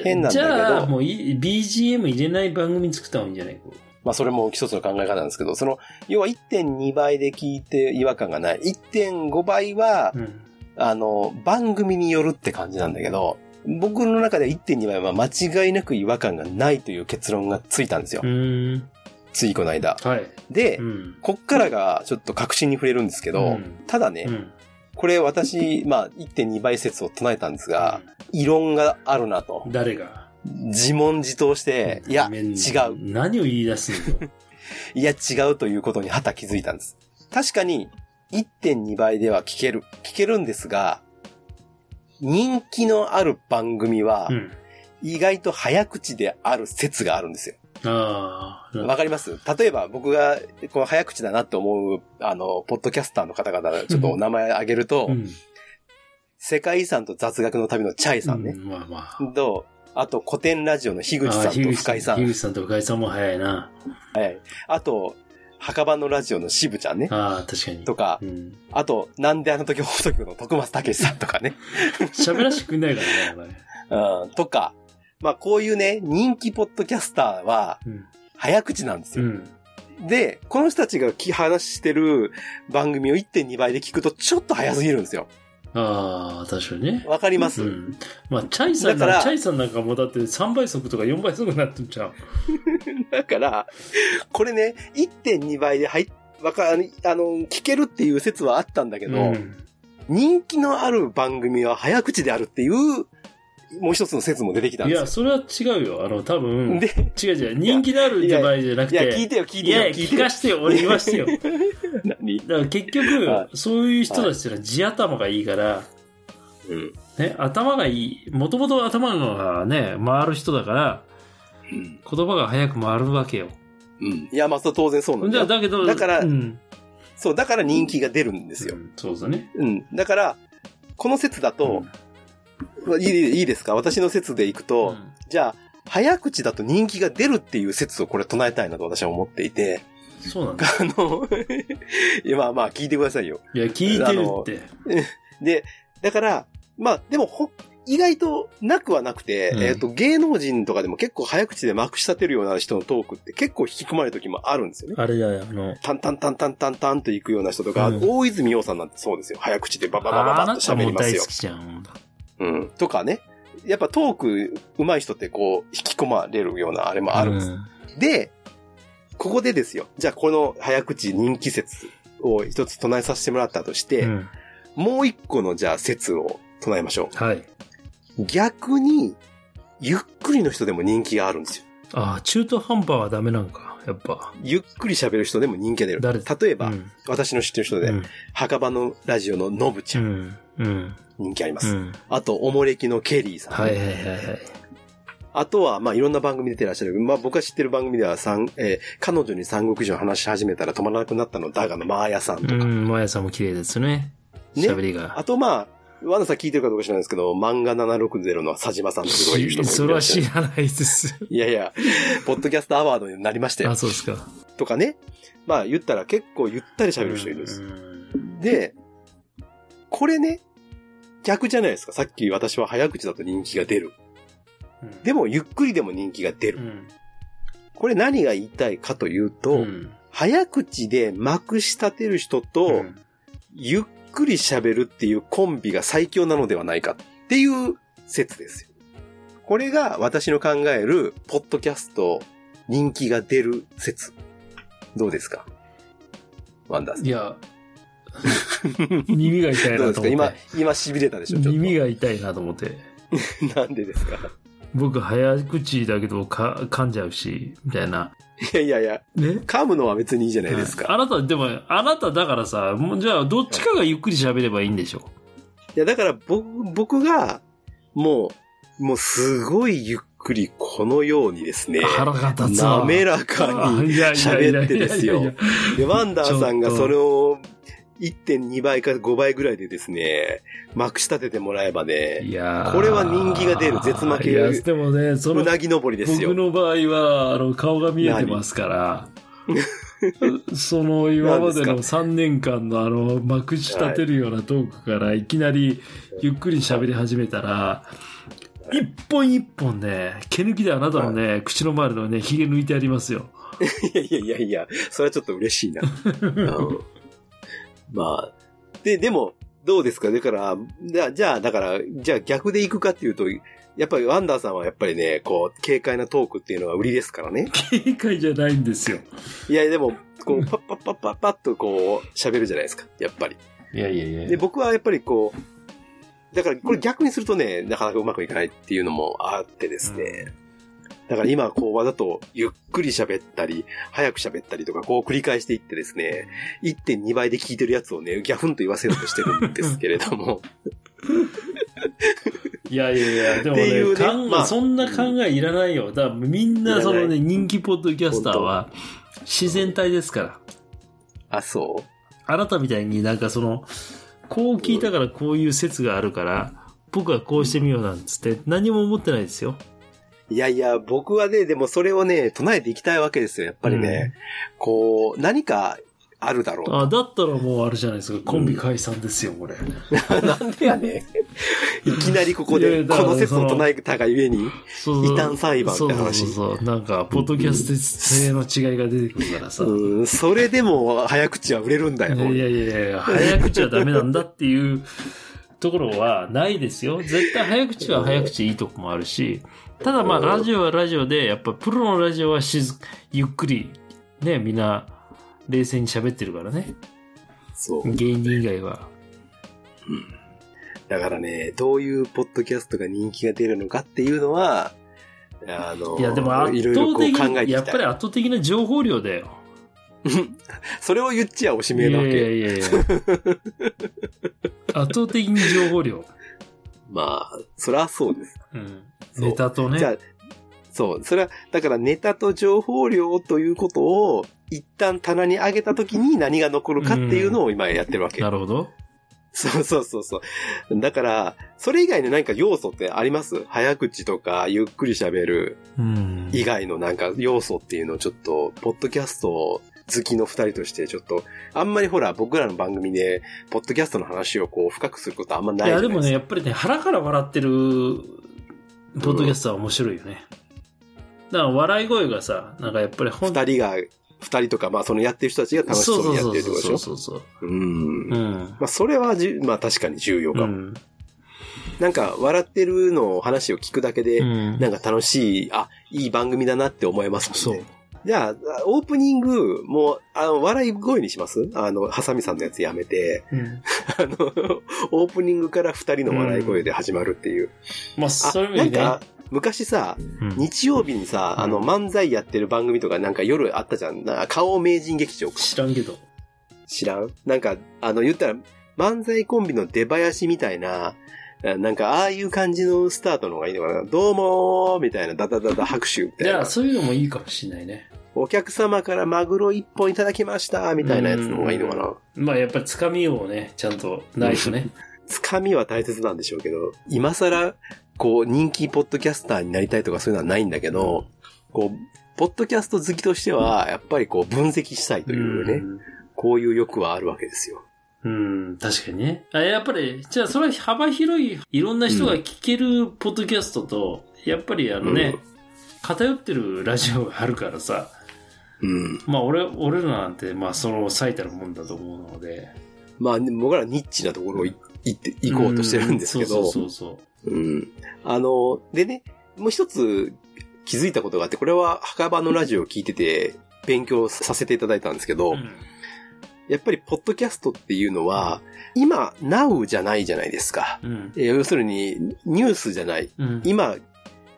変なんだけどじゃあ、もうい BGM 入れない番組作った方がいいんじゃない？まあそれも一つの考え方なんですけど、その、要は1.2倍で聞いて違和感がない。1.5倍は、うん。あの、番組によるって感じなんだけど、僕の中では1.2倍は間違いなく違和感がないという結論がついたんですよ。ついこの間。はい。で、うん。こっからがちょっと確信に触れるんですけど、うんただね、うん。これ私、まあ1.2倍説を唱えたんですが、異論があるなと。誰が？自問自答して、いや、違う。何を言い出すんだよ。いや、違うということにはた気づいたんです。確かに、1.2倍では聞ける。聞けるんですが、人気のある番組はう、ん。意外と早口である説があるんですよ。ああ。わかります？例えば僕がこの早口だなって思う、あの、ポッドキャスターの方々、ちょっとお名前挙げると、うん。世界遺産と雑学の旅のチャイさんね。うんまあまあ。と、あと古典ラジオの樋口さんと深井さん。樋口さんと深井さんも早いな。はい。あと、墓場のラジオの渋ちゃんね。ああ、確かに。とかう、ん。あと、なんであの時放送局の徳松武さんとかね。喋らせてくんないからね、お前 うん、とか、まあこういうね、人気ポッドキャスターはうん。早口なんですよ。うん。で、この人たちがき話してる番組を1.2倍で聞くとちょっと早すぎるんですよ。ああ、確かにね。わかります、うん。まあ、チャイさんだからなチャイさんなんかもうだって3倍速とか4倍速になってんじゃん。だから、これね、1.2倍で入っわか、あの聞けるっていう説はあったんだけど、うん。人気のある番組は早口であるっていう、もう一つの説も出てきたんいや、ですそれは違うよ。あの、多分、よ。で、違う違う。人気のあるって場合じゃなくいや、て。聞いてよ、聞いてよ、いや、聞いてよ聞か。してよ。俺言わしてよ。何？だから結局、はそういう人たちってのは地頭がいいから、うん。ね、頭がいい。もともと頭がね、回る人だから、うん。言葉が早く回るわけよ。うん。いや、まあ、当然そうなんじゃあ、だよ。だけど、だからうん。そう、だから人気が出るんですよう。んそうだね。うん。だから、この説だと、まあいいいいですか？私の説でいくと、うんじゃあ、早口だと人気が出るっていう説をこれ唱えたいなと私は思っていて、そうなんだ。あの、いやまあまあ聞いてくださいよ。いや、聞いてるって。で、だから、まあでもほ、意外となくはなくて、うんえっ、と、芸能人とかでも結構早口でまくし立てるような人のトークって結構引き込まれる時もあるんですよね。あれだよ、あの、タンタンタンタンタンタンと行くような人とか、うん大泉洋さんなんてそうですよ。早口でバババババッと喋りますよも大好。きじゃん。うん。とかね。やっぱトーク上手い人ってこう、引き込まれるようなあれもあるんです。うんで、ここでですよ。じゃあこの早口人気説を一つ唱えさせてもらったとして、うんもう一個のじゃあ説を唱えましょはい。う。逆に、ゆっくりの人でも人気があるんですよ。ああ、中途半端はダメなんか、やっぱ。ゆっくり喋る人でも人気が出る。誰例えば、うん私の知ってる人で、うん墓場のラジオののぶちゃん、うん。うん。人気あります。うん。あと、おもれきのケリーさん、はいはいはいはい。あとは、まあ、いろんな番組出てらっしゃる。まあ、僕が知ってる番組では、三えー彼女に三国志を話し始めたら止まらなくなったのだがのマーヤさんとか。うん、マヤさんも綺麗ですね。ね喋りが。あと、まあ、ワナさん聞いてるかどうか知らないですけど、漫画760の佐島さんとかいう人もいそれは。知らないです。いやいや、ポッドキャストアワードになりましたよあ、。そうですか。とかね。まあ、言ったら結構ゆったり喋る人いるんです。うんで、これね、逆じゃないですか。さっき私は早口だと人気が出る。うんでも、ゆっくりでも人気が出る。うん。これ何が言いたいかというと、うん早口でまくし立てる人と、うんゆっくり喋るっていうコンビが最強なのではないかっていう説ですよ。これが私の考える、ポッドキャスト人気が出る説。どうですか？ワンダーさんい。や、耳が痛いどうですか？なと思って。今、今痺れたでしょ？ちょ。耳が痛いなと思って。なんでですか？僕、早口だけどか噛んじゃうし、みたいな。いやいやいや、ね？噛むのは別にいいじゃないですか。あなた、でも、あなただからさ、もうじゃあ、どっちかがゆっくり喋ればいいんでしょ？いや、だから僕、僕が、もう、もうすごいゆっくりこのようにですね、腹が立つわ。滑らかに喋ってですよで、ワンダーさんがそれを1.2倍か5倍ぐらいでですね、まくし立ててもらえばね、いやー。これは人気が出る絶負け。いや、でもね、そうの、なぎ登りですよ。僕の場合は、あの、顔が見えてますから、その、今までの何3年間のあの、まくし立てるようなトークから、いきなりゆっくり喋り始めたら、一本一本ね、毛抜きであなたのね、口の周りのね、髭抜いてありますよ。いやいやいやいや、それはちょっと嬉しいな。うんまあ、で、でも、どうですか？だから、じゃあ、だから、じゃあ逆で行くかっていうと、やっぱりワンダーさんはやっぱりね、こう、軽快なトークっていうのが売りですからね。警戒じゃないんですよ。いや、でも、こう、パッパッパッパッパッとこう、喋るじゃないですか。やっぱり。いやいやいやで、僕はやっぱりこう、だからこれ逆にするとね、なかなかうまくいかないっていうのもあってですね。だから今こうわざとゆっくり喋ったり、早く喋ったりとかこう繰り返していってですね、1.2倍で聞いてるやつをね、ギャフンと言わせようとしてるんですけれども。いやいやいや、でもね、ねまあそんな考えいらないよ。だからみんな、そのね、人気ポッドキャスターは自然体ですから。あ、そあなたみたいになんかその、こう聞いたからこういう説があるから、僕はこうしてみようなんつって何も思ってないですよ。ういやいや、僕はね、でもそれをね、唱えていきたいわけですよ。やっぱりね、こう、何かあるだろうとあ、だったらもうあれじゃないですか。コンビ解散ですよ、これ。なんでやねん。いきなりここで、この説を唱えたがゆえに、異端裁判って話そうそうそう。なんか、ポッドキャスト性の違いが出てくるからさ。うん、それでも早口は売れるんだよ。いやいやいやいや、早口はダメなんだっていうところはないですよ。絶対早口は早口いいとこもあるし、ただまあラジオはラジオで、やっぱプロのラジオはしず、ゆっくり、ね、みんな冷静に喋ってるからね。そう。芸人以外は。だからね、どういうポッドキャストが人気が出るのかっていうのは、あの、いやでも圧倒的い。やっぱり圧倒的な情報量だよ。それを言っちゃおしいやいやめなわけ。いやいや。圧倒的に情報量。まあ、そりゃそうです。うん。ネタとね。じゃあ、そう。それは、だからネタと情報量ということを、一旦棚に上げた時に何が残るかっていうのを今やってるわけ。なるほど。そうそうそうそう。だから、それ以外の何か要素ってあります？早口とか、ゆっくり喋るうん。以外のなんか要素っていうのをちょっと、ポッドキャスト好きの二人としてちょっと、あんまりほら、僕らの番組で、ポッドキャストの話をこう、深くすることあんまないいや、じゃないですか。でもね、やっぱりね、腹から笑ってる、ポッドキャストは面白いよね。だから、笑い声がさ、なんかやっぱりほん二人が、二人とか、まあそのやってる人たちが楽しそうにやってるってことでしょそうそうそうそう。うん。まうん。あそれはじ、まあ確かに重要かも。うん。なんか、笑ってるのを話を聞くだけで、なんか楽しい、あ、いい番組だなって思えますもそうんね。。じゃあ、オープニング、もう、あの、笑い声にします？あの、ハサミさんのやつやめて、うん あの、オープニングから二人の笑い声で始まるっていう。まあ、あ、そういう意味でね。なんか、昔さ、うん日曜日にさ、あの、うん漫才やってる番組とかなんか夜あったじゃん。な顔名人劇場知らんけど。知らん？なんか、あの、言ったら、漫才コンビの出囃子みたいな、あなんか、ああいう感じのスタートの方がいいのかな。どうもーみたいな、ダダダダ拍手みたいな。じゃあ、そういうのもいいかもしれないね。お客様からマグロ一本いただきましたみたいなやつの方がいいのかな。まあ、やっぱりつかみをね、ちゃんとないとね。つかみは大切なんでしょうけど、今更、こう、人気ポッドキャスターになりたいとかそういうのはないんだけど、こう、ポッドキャスト好きとしては、やっぱりこう、分析したいというね、んこういう欲はあるわけですよ。うん、確かにね。あやっぱり、じゃあそれは幅広い、いろんな人が聞けるポッドキャストと、やっぱりあのね、偏ってるラジオがあるからさ、うん。まあ俺、俺らなんて、まあその最たるもんだと思うので。まあ、僕らニッチなところをい行って、行こうとしてるんですけど、うんそうそうそううん。あの、でね、もう一つ気づいたことがあって、これは墓場のラジオを聞いてて勉強させていただいたんですけど。うんやっぱりポッドキャストっていうのは、今、now じゃないじゃないですか。うん。えー要するに、ニュースじゃない。うん。今、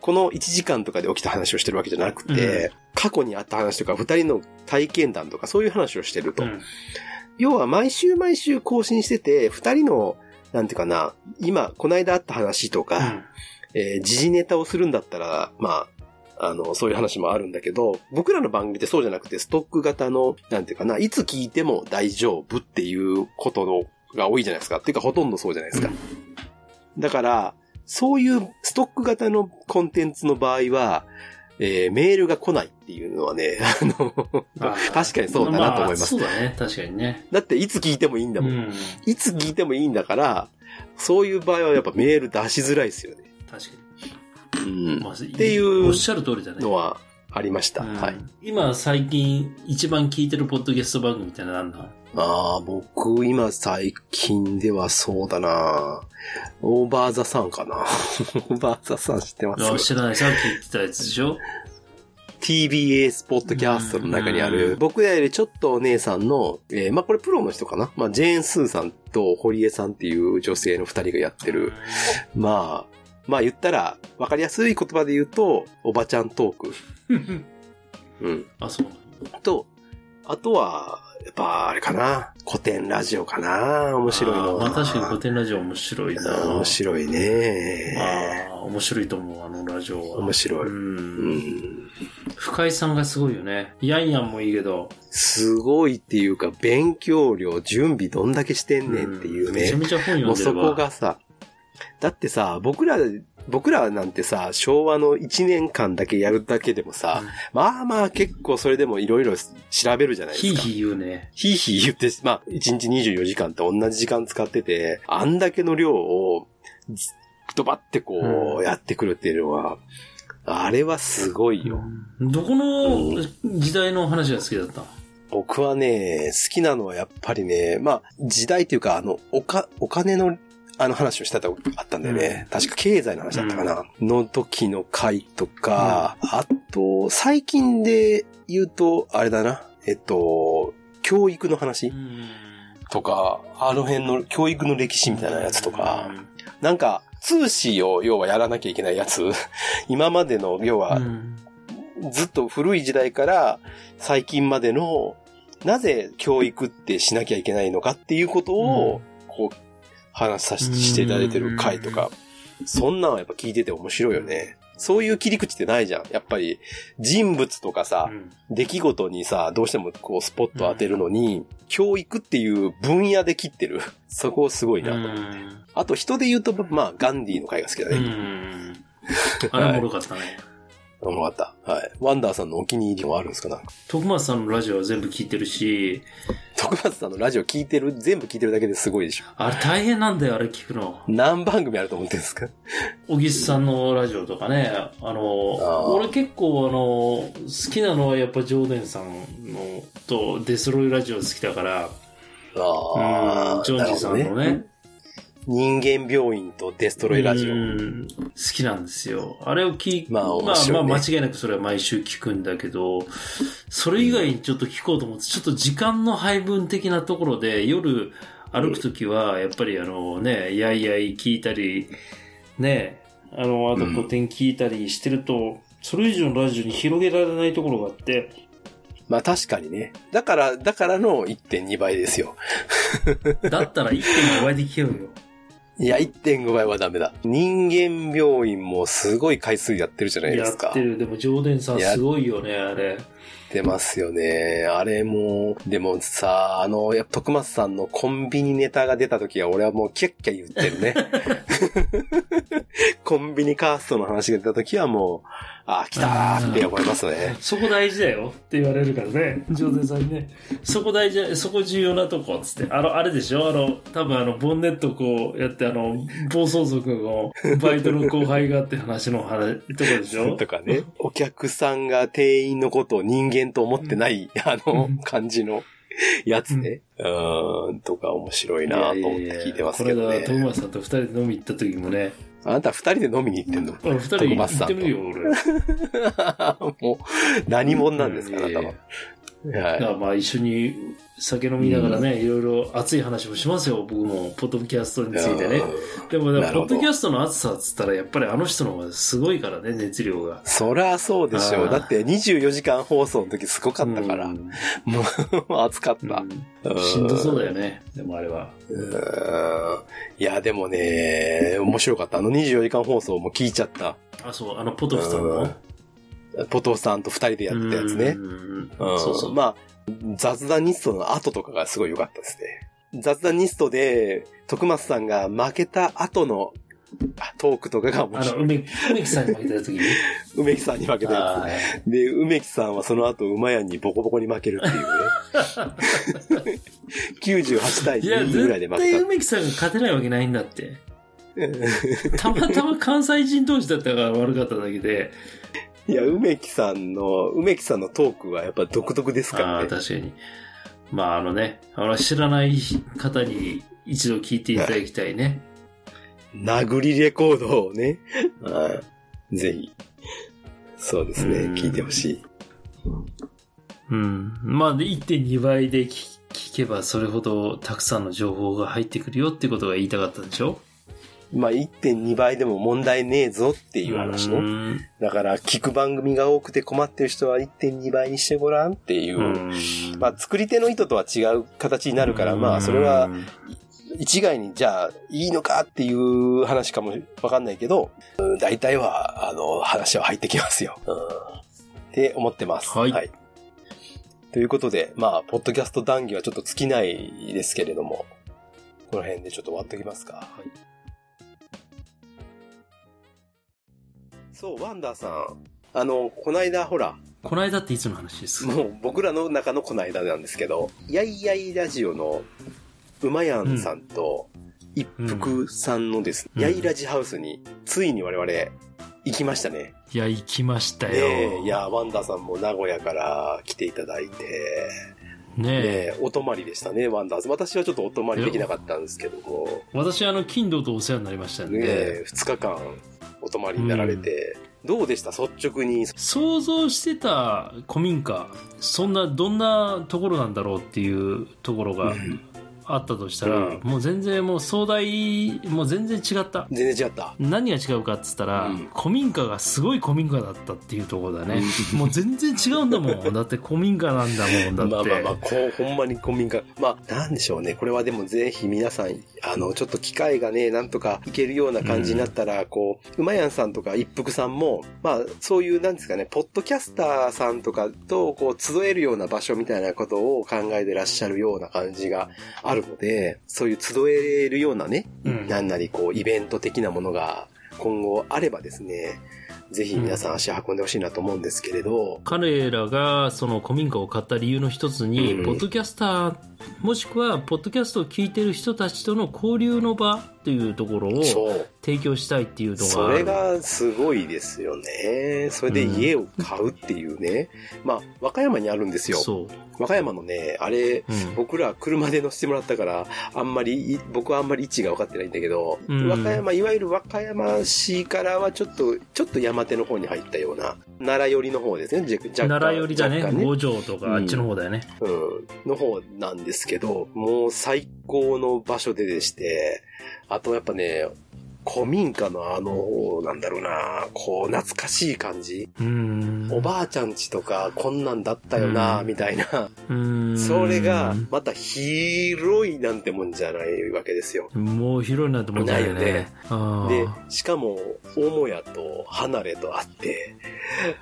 この1時間とかで起きた話をしてるわけじゃなくて、過去にあった話とか、二人の体験談とか、そういう話をしてると。うん要は、毎週毎週更新してて、二人の、なんていうかな、今、この間あった話とか、えー時事ネタをするんだったら、まあ、あの、そういう話もあるんだけど、僕らの番組ってそうじゃなくて、ストック型の、なんていうかな、いつ聞いても大丈夫っていうことのが多いじゃないですか。っていうか、ほとんどそうじゃないですか。だから、そういうストック型のコンテンツの場合は、えーメールが来ないっていうのはね、あの、確かにそうだなと思います。あそうだね。確かにね。だって、いつ聞いてもいいんだもん。うん。いつ聞いてもいいんだから、そういう場合はやっぱメール出しづらいですよね。確かうんに。まあ、っていうおっしゃる通りだね。のはありました。うん。はい。今最近一番聞いてるポッドキャスト番組って何なのああ、僕、今最近ではそうだな。オーバーザさんかな。オーバーザさん知ってます？あ知らない。さっき言ってたやつでしょ？TBS ポッドキャストの中にあうる、ん。僕らよりちょっとお姉さんの、えーまあこれプロの人かな？まあジェーン・スーさんと堀江さんっていう女性の二人がやってる、まあ、まあ言ったら、わかりやすい言葉で言うと、おばちゃんトーク。うん。あ、そうと、あとは、やっぱあれかな古典ラジオかな面白いのまあ確かに古典ラジオ面白いな。面白いね。ああ、面白いと思う、あのラジオは。面白い。う。うんん。深井さんがすごいよね。ヤンヤンもいいけど。すごいっていうか、勉強量、準備どんだけしてんねんっていうね。めちゃめちゃ本読もうんそでるわ。こがさ、だってさ、僕ら、僕らなんてさ、昭和の1年間だけやるだけでもさ、まあまあ結構それでもいろいろ調べるじゃないですか。ひいひい言うね。ひいひい言って、まあ、1日24時間って同じ時間使ってて、あんだけの量を、ずドバってこうんう、やってくるっていうのは、あれはすごいよ。どこの時代の話が好きだった僕はね、好きなのはやっぱりね、まあ、時代っていうか、あの、おか、お金の、あの話をしたとあったんだよね。確か経済の話だったかな。の時の回とか、あと、最近で言うと、あれだな。えっと、教育の話。とか、あの辺の教育の歴史みたいなやつとか、なんか、通信を要はやらなきゃいけないやつ、今までの、要うは、ん。ずっと古い時代から最近までの、なぜ教育ってしなきゃいけないのかっていうことを、こう、話させていただいてる回とか、そんなんはやっぱ聞いてて面白いよね。そういう切り口ってないじゃん。やっぱり、人物とかさ、出来事にさ、どうしてもこうスポット当てるのに、教育っていう分野で切ってる。そこすごいなと。あと人で言うと、まあ、ガンディの回が好きだうね。ん。あれおもろかったね。思かった。はい。ワンダーさんのお気に入りもあるんですか？なんか。徳松さんのラジオは全部聞いてるし、徳松さんのラジオ聞いてる、全部聞いてるだけですごいでしょ。あれ大変なんだよ、あれ聞くの。何番組あると思ってるんですか？小木さんのラジオとかね、あの、あー俺結構あの、好きなのはやっぱジョーデンさんのとデスロイラジオ好きだから、あうんジョンジさんのね。人間病院とデストロイラジオ。うん好きなんですよ。あれを聞まあまあまあ間違いなくそれは毎週聞くんだけど、それ以外にちょっと聞こうと思って、ちょっと時間の配分的なところで夜歩くときは、やっぱりあのね、やいやい聞いたり、ね、あの、あと古典聞いたりしてると、それ以上のラジオに広げられないところがあって、まあ確かにね。だから、だからの1.2倍ですよ。だったら1.5倍で聞けよ。いや、1.5倍はダメだ。人間病院もすごい回数やってるじゃないですか。やってる。でも、常連さんすごいよね、あれ。出ますよね。あれも、でもさ、あの、やっぱ徳松さんのコンビニネタが出た時は俺はもうキャッキャ言ってるね。コンビにカーストの話が出た時はもう、ああ、来たーって思いますね。そこ大事だよって言われるからね、ジョゼさんにね。そこ大事、そこ重要なとこ、つって。あの、あれでしょ？あの、多分あの、ボンネットこうやって、あの、暴走族のバイトの後輩がって話の話、とこでしょ？とかね、お客さんが店員のことを人間と思ってない、あのうん、感じのやつね。うーん、とか面白いなと思って聞いてますけどこれが、トね。ムマさんと二人で飲み行った時もね、あなた二人で飲みに行ってんの？二人行トムマスさんとってみるよ、俺。もう、何者なんですか、あなたいやいや。は。はい。まあ一緒に酒飲みながらね、いろいろ熱い話もしますよ、僕も、ポッドキャストについてね。でも、ポッドキャストの熱さっつったら、やっぱりあの人の方がすごいからね、熱量が。そりゃそうでしょう。だって24時間放送の時すごかったから。うんもう、熱かった。うんしんどそうだよね、でもあれは。いや、でもね、面白かった。あの24時間放送も聞いちゃった。あ、そう、あの、ポトフさんの？ポトフさんと二人でやったやつねそうそう。まあ、雑談ニストの後とかがすごい良かったですね。雑談ニストで、徳松さんが負けた後のあトークとかが面あの、白い。梅木、梅木さんに負けた時に？梅木さんに負けたやあつ。で、梅木さんはその後馬屋にボコボコに負けるっていうね。98対ーいや、2ぐらいで絶負けた。対梅木さんが勝てないわけないんだって。たまたま関西人同士だったから悪かっただけで。いや、梅木さんの、梅木さんのトークはやっぱ独特ですからああ、ね。確かに。まあ、あのね、あの、知らない方に一度聞いていただきたいね。殴りレコードをね、はいぜひ、そうですねう、ん聞いてほしい。うん。まあ、で、1.2倍で聞聞けばそれほどたくさんの情報が入ってくるよってことが言いたかったんでしょ？まあ、1.2倍でも問題ねえぞっていう話ね。うんだから、聞く番組が多くて困ってる人は1.2倍にしてごらんっていう。うんまあ、作り手の意図とは違う形になるから、まあ、それは、一概にじゃあいいのかっていう話かもわかんないけど、うん大体は、あの、話は入ってきますよ。うん、って思ってます。はいということで、まあ、ポッドキャスト談義はちょっと尽きないですけれども、この辺でちょっと終わっときますか。はいそう、ワンダーさん。あの、こないだほら、この間っていつの話です？もう僕らの中のこの間なんですけど、やいやいラジオの馬やんさんと一服さんのですね、うんやいラジハウスについに我々行きましたね。いや、行きましたねよ。えいや、ワンダーさんも名古屋から来ていただいて、ねねえ。えお泊まりでしたね、ワンダーさん。私はちょっとお泊まりできなかったんですけども、私、あの、金土とお世話になりましたんねで、え二日間お泊まりになられて、どうでした？率直に。想像してた古民家、そんな、どんなところなんだろうっていうところがうんあったとしたら、うんもう全然もう壮大、もう全然違った。全然違った。何が違うかっつったら、うん古民家がすごい古民家だったっていうところだね。もう全然違うんだもん。だって古民家なんだもん。だって。まあまあまあ、こう、ほんまに古民家。まあ、なんでしょうね。これはでもぜひ皆さん、あの、ちょっと機会がね、なんとかいけるような感じになったら、こう、馬やんさんとか一服さんも、まあ、そういう、なんですかね、ポッドキャスターさんとかと、こう、集えるような場所みたいなことを考えてらっしゃるような感じがあるので、そういう集えるようなね、うん。なんなりこう、イベント的なものが今後あればですね、ぜひ皆さん。足運んでほしいなと思うんですけれど、彼らがその古民家を買った理由の一つに、うん。ポッドキャスターもしくはポッドキャストを聞いてる人たちとの交流の場っていうところを。提供したいっていうのがそれがすごいですよね。それで家を買うっていうね。まあ、和歌山にあるんですよ。和歌山のね、あれ、うん。僕ら車で乗せてもらったから、あんまりい、僕はあんまり位置が分かってないんだけど、うん。和歌山、いわゆる和歌山市からはちょっと、ちょっと山手の方に入ったような、奈良寄りの方ですね、じゃ若干奈良寄りだね若干五条とかあっちの方だよね、うん、の方なんですですけど、もう最高の場所ででして、あとやっぱね、古民家のあの、なんだろうな、こう、懐かしい感じ？うんおばあちゃんちとか、こんなんだったよな、うんみたいな。うんそれが、また広いなんてもんじゃないわけですよ。もう広いなと思ったよないよねねあでー、しかも、母屋と離れとあって、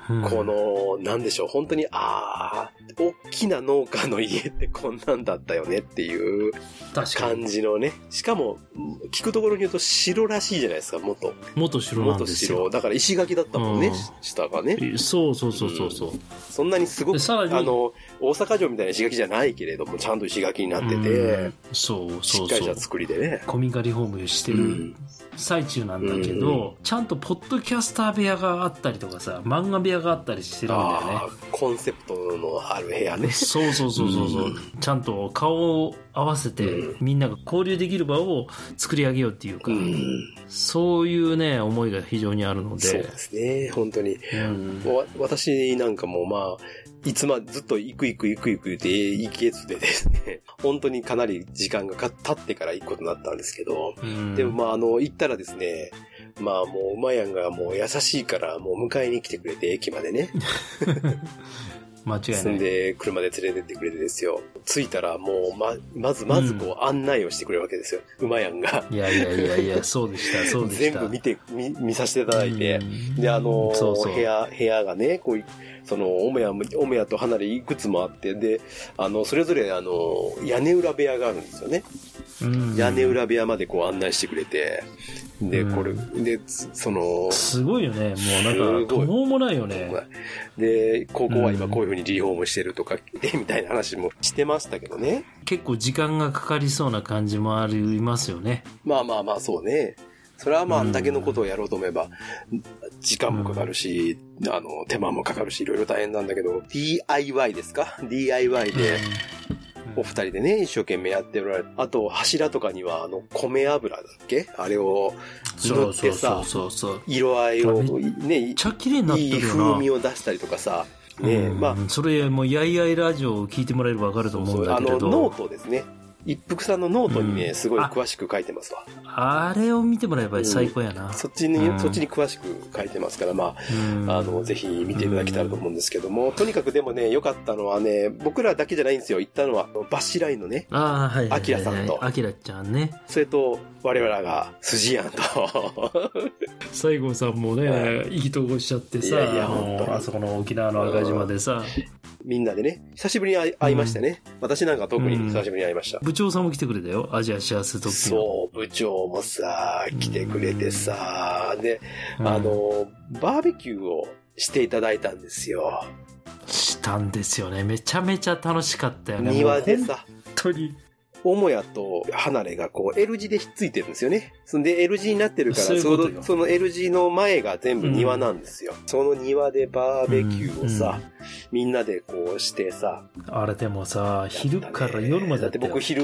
うんこの、なんでしょう、本当に、ああ、大きな農家の家って こんなんだったよねっていう感じのね。しかも、聞くところによると白らししいじゃないですか、元。元城なん元ですよ城。。だから石垣だったもんね、うん下がね。そうそうそうそうそう。そんなにすごく、でさらにあの、大阪城みたいな石垣じゃないけれども、ちゃんと石垣になっててうん、そうしそうそうっかりした。作りでね。古民家リフォームしてるうん最中なんだけど、ちゃんとポッドキャスター部屋があったりとかさ、漫画部屋があったりしてるんだよねコンセプトのある部屋ね。そうそうそうそうそう、うんちゃんと顔を合わせて、うんみんなが交流できる場を作り上げようっていうか、うん。そういうね、思いが非常にあるので。そうですね、本当に。うんわ私なんかもまあ、いつまずっと行く行く行く行くって行けずでですね、本当にかなり時間がか経ってから行くことになったんですけど、うんでもまああの、行ったらですね、まあもう、馬やんがもう優しいから、もう迎えに来てくれて、駅までね。間違いそなんい。で、車で連れてってくれてですよ。着いたらもう、ま、まずまずこう、案内をしてくれるわけですよ。馬やんが。いやいやいやいや、そうでした、そうでした。全部見て、見、見させていただいて。うんで、あのーそうそう部屋、部屋がね、こうい、その、母屋も、母屋と離れいくつもあって、で、あの、それぞれ、あの、屋根裏部屋があるんですよね。うん屋根裏部屋までこう案内してくれて、で、うんこれ、で、つその、すごいよね。もうすなんか、途方もないよね。で、ここは今こういう風にリフォームしてるとか、みたいな話もしてましたけどね。結構時間がかかりそうな感じもありますよね。まあまあまあ、そうね。それはまあ、あんだけのことをやろうと思えば、時間もかかるし、あの、手間もかかるし、いろいろ大変なんだけど、DIY ですか ?DIY で、お二人でね、一生懸命やっておられる。あと、柱とかには、あの、米油だっけ？あれをそ塗っうそうそてさう、そうそう。色合いを、ね、めっちゃ綺麗になっていいるよな。風味を出したりとかさ、ね、うんまあ、それもうやいやいラジオを聞いてもらえればわかると思うんだあの、けれどノートですね。一服さんのノートにね、うん。すごい詳しく書いてますわ。あれを見てもらえば最高やな、そっちに、うん。そっちに詳しく書いてますから、まうん。あ、あの、ぜひ見ていただけたらと思うんですけども、とにかくでもね、良かったのはね、僕らだけじゃないんですよ。行ったのは、バッシュラインのね、ああはいはいアキラさんと。アキラちゃんね。それと、我々が、筋やんと。西郷さんもね意気投合しちゃってさいやいや本当。にあそこの沖縄の赤島でさ。みんなでね、久しぶりに会い会いましたね。私なんか特に久しぶりに会いました。部長さんも来てくれたよ。アジア幸せ特急そう、部長もさ、来てくれてさ、で、うん。あの、バーベキューをしていただいたんですよ。したんですよね。めちゃめちゃ楽しかったよね。庭でさ、本当に母屋と離れがこう L 字でひっついてるんですよね。そんで L 字になってるから、そのその L 字の前が全部庭なんですよ。その庭でバーベキューをさ、みんなでこうしてさ。あれでもさ昼から夜までだって僕昼、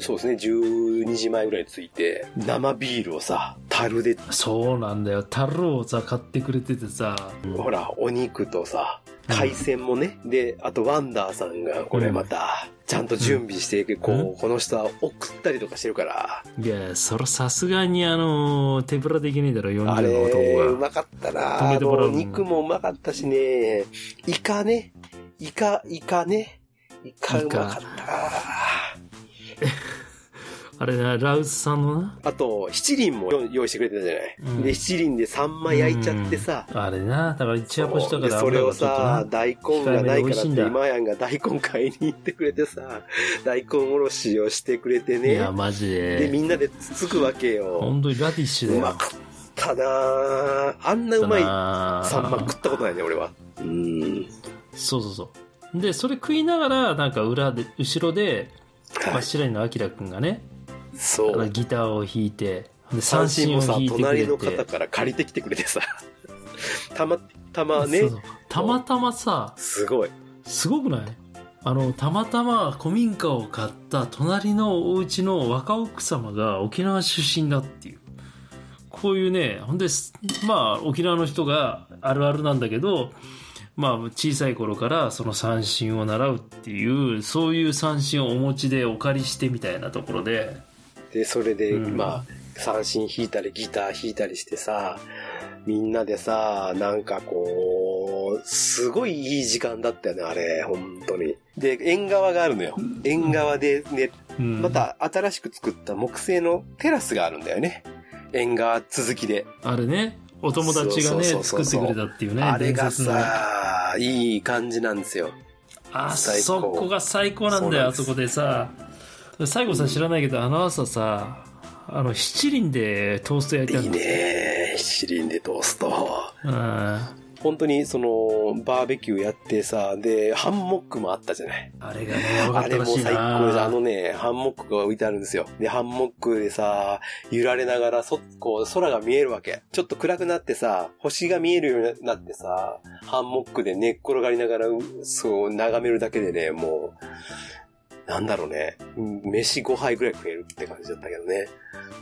そうですね、12時前ぐらいに着いて、生ビールをさ、樽で、そうなんだよ。樽をさ買ってくれててさ。ほら、お肉とさ、海鮮もね、で、あとワンダーさんがこれまた、ちゃんと準備して、こう、この人は送ったりとかしてるから、いやそれさすがにあの手ぶらできねえだろ40のあれ、男がうまかった止な。あめてもらうの、肉もうまかったしね、イカね、イカ、イカね、イカうまかったあれなラウスさんのな？あと、七輪も用意してくれてたじゃない？うん。で、七輪でサンマ焼いちゃってさ、うん。あれな。だから一夜干しだかそれをさな、大根がないからって、今やんが大根買いに行ってくれてさ、大根おろしをしてくれてね。いやマジで、でみんなでつつくわけよ。本当にラディッシュだよ。うまかったな。ああんなうまいサンマ食ったことないね、俺は。うん。そうそうそう。でそれ食いながらなんか裏で後ろではい。柱のアキラくんがね、そう。ギターを弾いてで三三振をさ、弾いてくれ隣のて方から借りてきてくれてさ、たまたまね。たまたまさすごい。すごくない？あのたまたま古民家を買った隣のお家の若奥様が沖縄出身だっていう。こういうねほんですまあ沖縄の人があるあるなんだけどまあ小さい頃からその三振を習うっていうそういう三振をお持ちでお借りしてみたいなところでで、それで、うんまあ、三振弾いたり、ギター弾いたりしてさ、みんなでさ、なんかこう、すごいいい時間だったよね、あれ、本当に。で、縁側があるのよ。縁側で、ね、うんまた新しく作った木製のテラスがあるんだよね。縁側続きで。あれねお友達がね作ってくれたっていうねあれがさ、いい感じなんですよ。あそこが最高なんだよ、あそこでさ。最後さ、知らないけど、あの朝さ、あの、七輪でトースト焼いたいいね。七輪でトースト。うん。本当にその、バーベキューやってさ、で、ハンモックもあったじゃない。あれがね、あれも最高なです。あのね、ハンモックが置いてあるんですよ。で、ハンモックでさ、揺られながら、そ、こう、空が見えるわけ。ちょっと暗くなってさ、星が見えるようになってさ、ハンモックで寝っ転がりながら、うそう、眺めるだけでね、もう、なんだろうね。うん飯5杯ぐらい食えるって感じだったけどね。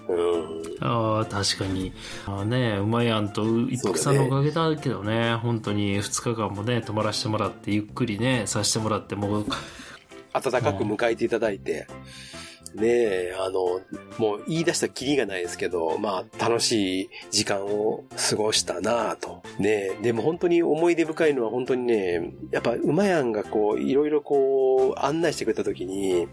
うん。ああ、確かに。ああね、うまやんと一服さんのおかげだけどね、本当に2日間もね、泊まらせてもらって、ゆっくりね、させてもらって、もう、温かく迎えていただいて、ねえ、あの、もう言い出したらキリがないですけど、まあ楽しい時間を過ごしたなぁと。ねえ、でも本当に思い出深いのは本当にね、やっぱ馬やんがこう、いろいろこう、案内してくれた時に、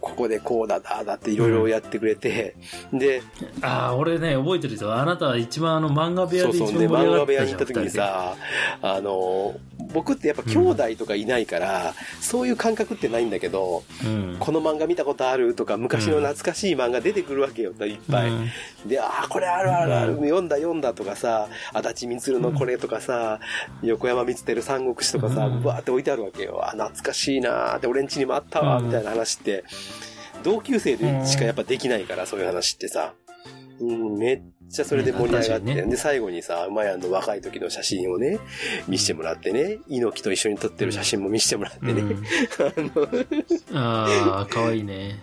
ここでこうだ、だ、だっていろいろやってくれて、で、ああ、俺ね、覚えてるよ。あなたは一番あの漫画部屋で一番盛り上がって画部屋に行った時にさ、あの、僕ってやっぱ兄弟とかいないから、そういう感覚ってないんだけど。うん。この漫画見たことあるとか、昔の懐かしい漫画出てくるわけよ、いっぱい。うんで、ああ、これあるあるある、うん読んだ読んだとかさ、足立みつるのこれとかさ、横山光輝三国志とかさ、うんバーって置いてあるわけよ。あ、懐かしいなーって、俺ん家にもあったわ、うんみたいな話って、同級生でしかやっぱできないから、そういう話ってさ。うん、めっちゃそれで盛り上がって、ね。で、最後にさ、馬やんの若い時の写真をね、見せてもらってね、猪木と一緒に撮ってる写真も見せてもらってね。うん。ああ、かわいいね。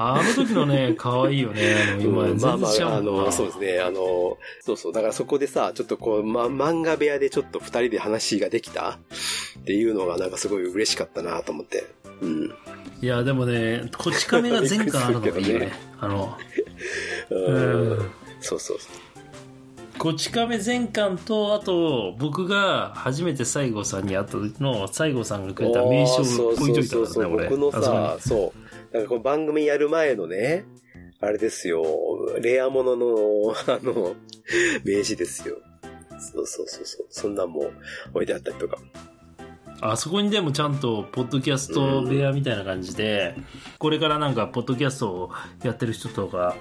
あの時のね、かわいいよね。あの、今、うんまあまあ、あの、そうですね、あの、そうそう、だからそこでさ、ちょっとこう、ま、漫画部屋でちょっと二人で話ができた？っていうのがなんかすごい嬉しかったなと思って。うん。いや、でもね、こち亀が全巻あるのがいいよねね。あの、うん。うんそうそうそう。こち亀全巻と、あと、僕が初めて西郷さんに会った時の、西郷さんがくれた名刺を置いといたそうそうそうからね、俺。僕のさ、そう。なんかこの番組やる前のね、あれですよ、レアものの、あの、名刺ですよ。そうそうそうそう。そんなんも置いてあったりとか。あそこにでもちゃんと、ポッドキャスト部屋みたいな感じで、これからなんか、ポッドキャストをやってる人とか、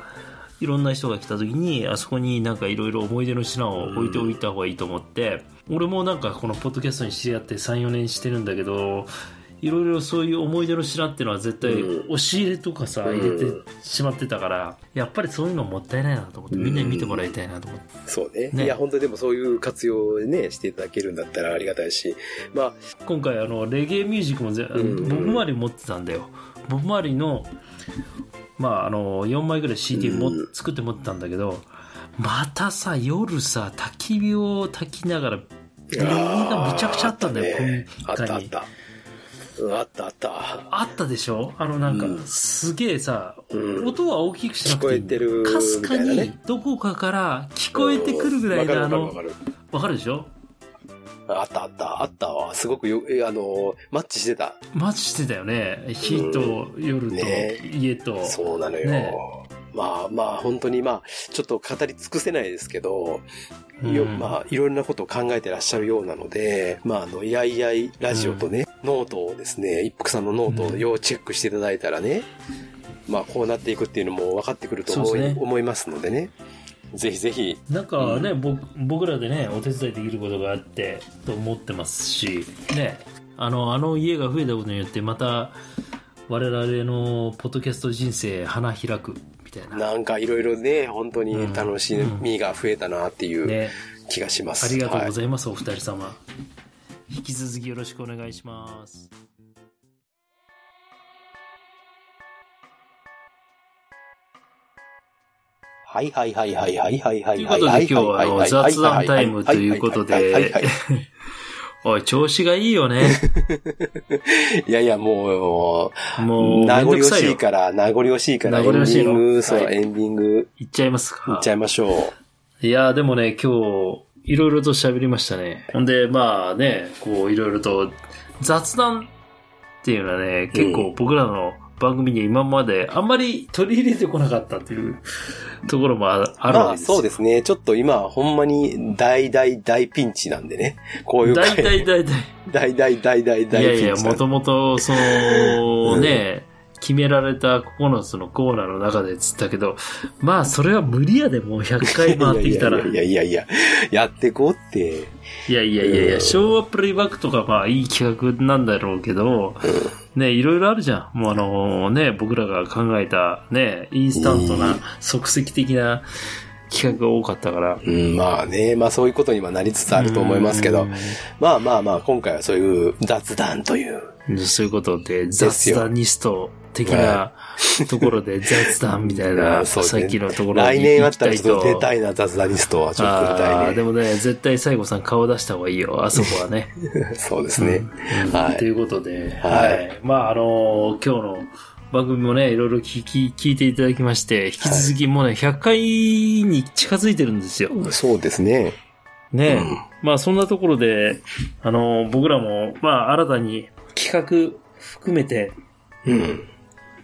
いろんな人が来た時に、あそこになんかいろいろ思い出の品を置いておいた方がいいと思って、俺もなんかこのポッドキャストに知り合って3、4年してるんだけど、いろいろそういう思い出の品っていうのは絶対うん押し入れとかさ、うん入れてしまってたから、やっぱりそういうのもったいないなと思って、みんなに見てもらいたいなと思って。そうね。ねいや、本当にでもそういう活用をね、していただけるんだったらありがたいし。まあ、今回あのレゲエミュージックもぜ、うんボブ・マーリー持ってたんだよボブ・マーリーのまああの4枚ぐらい CD も、うん。作って持ってたんだけどまたさ夜さ焚き火を焚きながらレゲエがむちゃくちゃあったんだよ、ね。あこの一家にったあった。うんあったあった。あったでしょ？あのなんか、うん。すげえさ、うん。音は大きくしなくてかすかにねどこかから聞こえてくるぐらいのあのわかるでしょ？あったあった、あったわ。すごくよ、えあの、マッチしてた。マッチしてたよね。日と夜とね。家と、そうなのよ。ね。まあまあ、本当にまあ、ちょっと語り尽くせないですけど、ようん。まあ、いろんなことを考えてらっしゃるようなので、まあ、あの、いやいやいラジオとね、ノートをですね、一服さんのノートを要チェックしていただいたらね、まあ、こうなっていくっていうのも分かってくると思い,、ね。思いますのでね、ぜひぜひ、なんかね、僕僕らでねお手伝いできることがあってと思ってますしねあのあの家が増えたことによってまた我々のポッドキャスト人生花開くみたいな。なんかいろいろね、本当に楽しみが増えたなっていうね。気がします。ありがとうごいざいます、お二人様。引き続きよろしくお願いしますはいはいはいはいはいはいはいということで今日はあの雑談タイムということで。はいはいはいはい おい調子がいいよね。いやいや、もう、もう名残惜しいから、名残惜しいから、エンデ名残惜しいの？ィング、そう、はい。エンディング、いっちゃいますか。いっちゃいましょいやーでもね、今日、いろいろと喋りましたね。ほんで、まあね、こう、いろいろと、雑談っていうのはね、結構僕らの番組に今まであんまり取り入れてこなかったっていうところもあるわまあ、けですよ。そうですね。ちょっと今、ほんまに、大大大ピンチなんでね。こういう大体大体。大大大大大いやいや。もともと、その、ね、決められた9つのコーナーの中でつったけど、まあそれは無理やで、もう100回回ってきたら。いやいやいやいや、やってこうって。いやいやいやいや、うん昭和プレイバックとかまあいい企画なんだろうけど、ね、いろいろあるじゃん。もうあのね、僕らが考えたね、インスタントうなん即席的な企画が多かったから。うん、まあね、まあそういうことにはなりつつあると思いますけど、まあまあまあ、今回はそういう雑談という。うん。そういうことで、雑談ニスト的な ところで雑談みたいあな、さっきのところに来年あったら行きちょっと出たいな、雑談リストはちょっと出あたいね。ーでもね、絶対西郷さん顔出した方がいいよ、あそこはね。そうですね。うんはいということで、ははいい。まあ、あのー今日の番組もね、いろいろ聞き、聞いていただきまして、引き続きもうね、100回に近づいてるんですよ。そうですね。ね、うんまあ、そんなところで、あのー僕らも、まあ、新たに企画含めて、うん。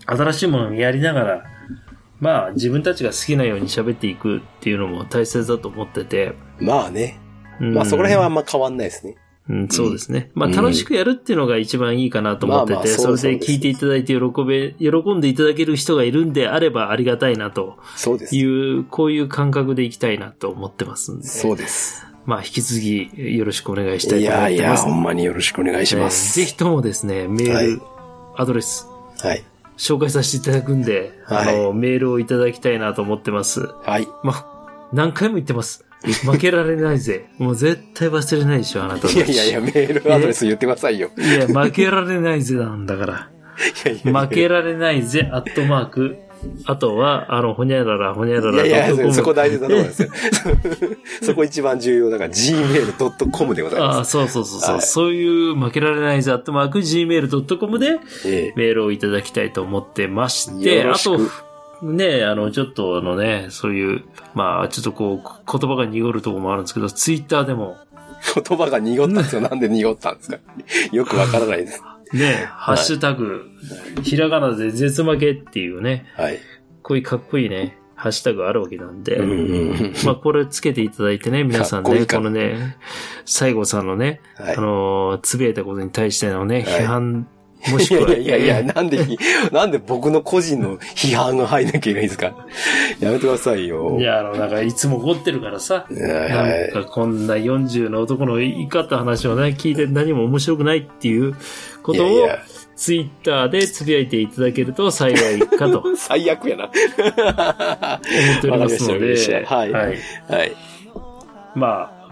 新しいものをやりながら、まあ、自分たちが好きなように喋っていくっていうのも大切だと思ってて、まあね。うんまあそこら辺はあんま変わんないですね。うん、そうですね。まあ、うん楽しくやるっていうのが一番いいかなと思ってて、それで聞いていただいて喜べ、喜んでいただける人がいるんであればありがたいなとそうです。いう、こういう感覚でいきたいなと思ってますんで、そうです。まあ、引き続きよろしくお願いしたいいと思っやいや、てます。ほんまによろしくお願いしまえーす。ぜひともですね、メール、はいアドレス、はい。紹介させていただくんで、あの、メールをいただきたいなと思ってます。はい。まあ、何回も言ってます。負けられないぜ。もう絶対忘れないでしょ、あなたたち。いやいやいや、メールアドレス言ってくださいよ。いや、負けられないぜなんだから。いやいやいや負けられないぜ、アットマーク。あとは、あの、ほにゃらら、ほにゃらら。いやいや、そこ大事なところですよ。そこ一番重要だから、gmail.com でございああ、ます。そうそうそうそう、はいそういう負けられないぜ、アットマーク、gmail.com でええメールをいただきたいと思ってまして、あよろしくと、ね、あの、ちょっとあのね、そういう、まあ、ちょっとこう、言葉が濁るところもあるんですけど、ツイッターでも、言葉が濁ったんですよ。なんで濁ったんですかよくわからないです。ね、ハッシュタグ、ひらがなで絶負けっていうね、はい。こういうかっこいいね、ハッシュタグあるわけなんで、うんうんうん。まあ、これつけていただいてね、皆さんね、こいいか。このね、西郷さんのね、はい。あのー、つぶやいたことに対してのね、はい。批判、もしいくは、やいやいやいや、なんでひ、なんで僕の個人の批判が入んなきゃいけないんですか？やめてくださいよ。いや、あの、なんか、いつも怒ってるからさ、はいなんか、こんな40の男の怒った話をね、聞いて何も面白くないっていうことを、ツイッターでつぶやいていただけると幸いかと思 最悪やな。っておりますので、はいはい。はい。まあ、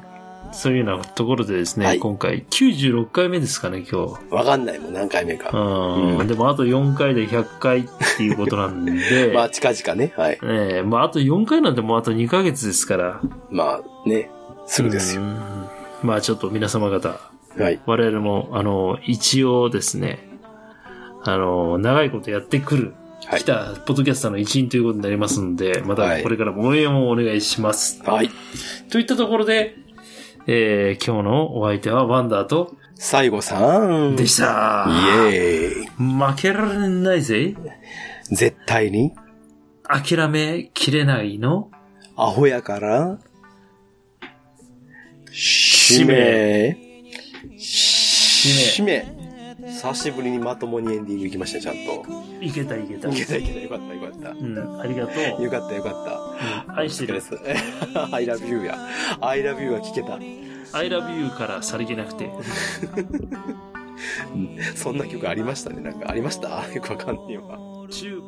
そういうようなところでですね、はい今回96回目ですかね、今日。わかんないもん、何回目か。うんうんでもあと4回で100回っていうことなんで、まあ、近々ね。はい。ええまああと4回なんてもうあと2ヶ月ですから。まあ、ね。すぐですよ。うんまあちょっと皆様方、はい。我々も、あの、一応ですね、あの、長いことやってくる、はい来たポッドキャスターの一員ということになりますので、まはいたこれからも応援をお願いします。はい。といったところで、えー、今日のお相手はワンダーと、最後さん。でした。イエーイ。負けられないぜ。絶対に、諦めきれないのアホやから、使命。使命。久しぶりにまともにエンディング行きましたね、ちゃんと。いけたいけた。いけたいけた、よかったよかった。うん、ありがとう。よかったよかった。うん愛してる。I love you や。I love you は聞けた。I love you からさりげなくて。そんな曲ありましたね。なんかありました？よくわかんねえわ。中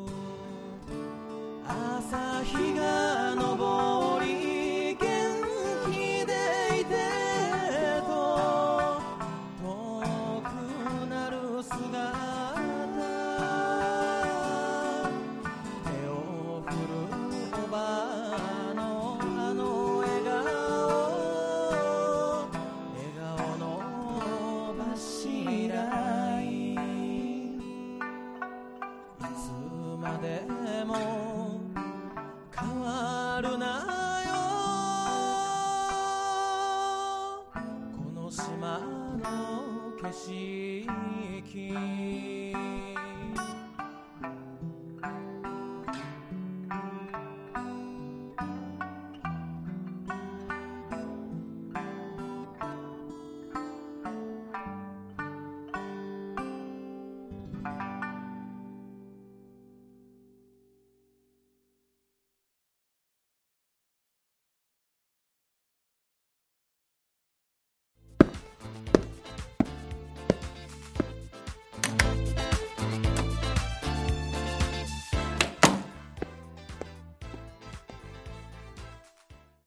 朝日が昇り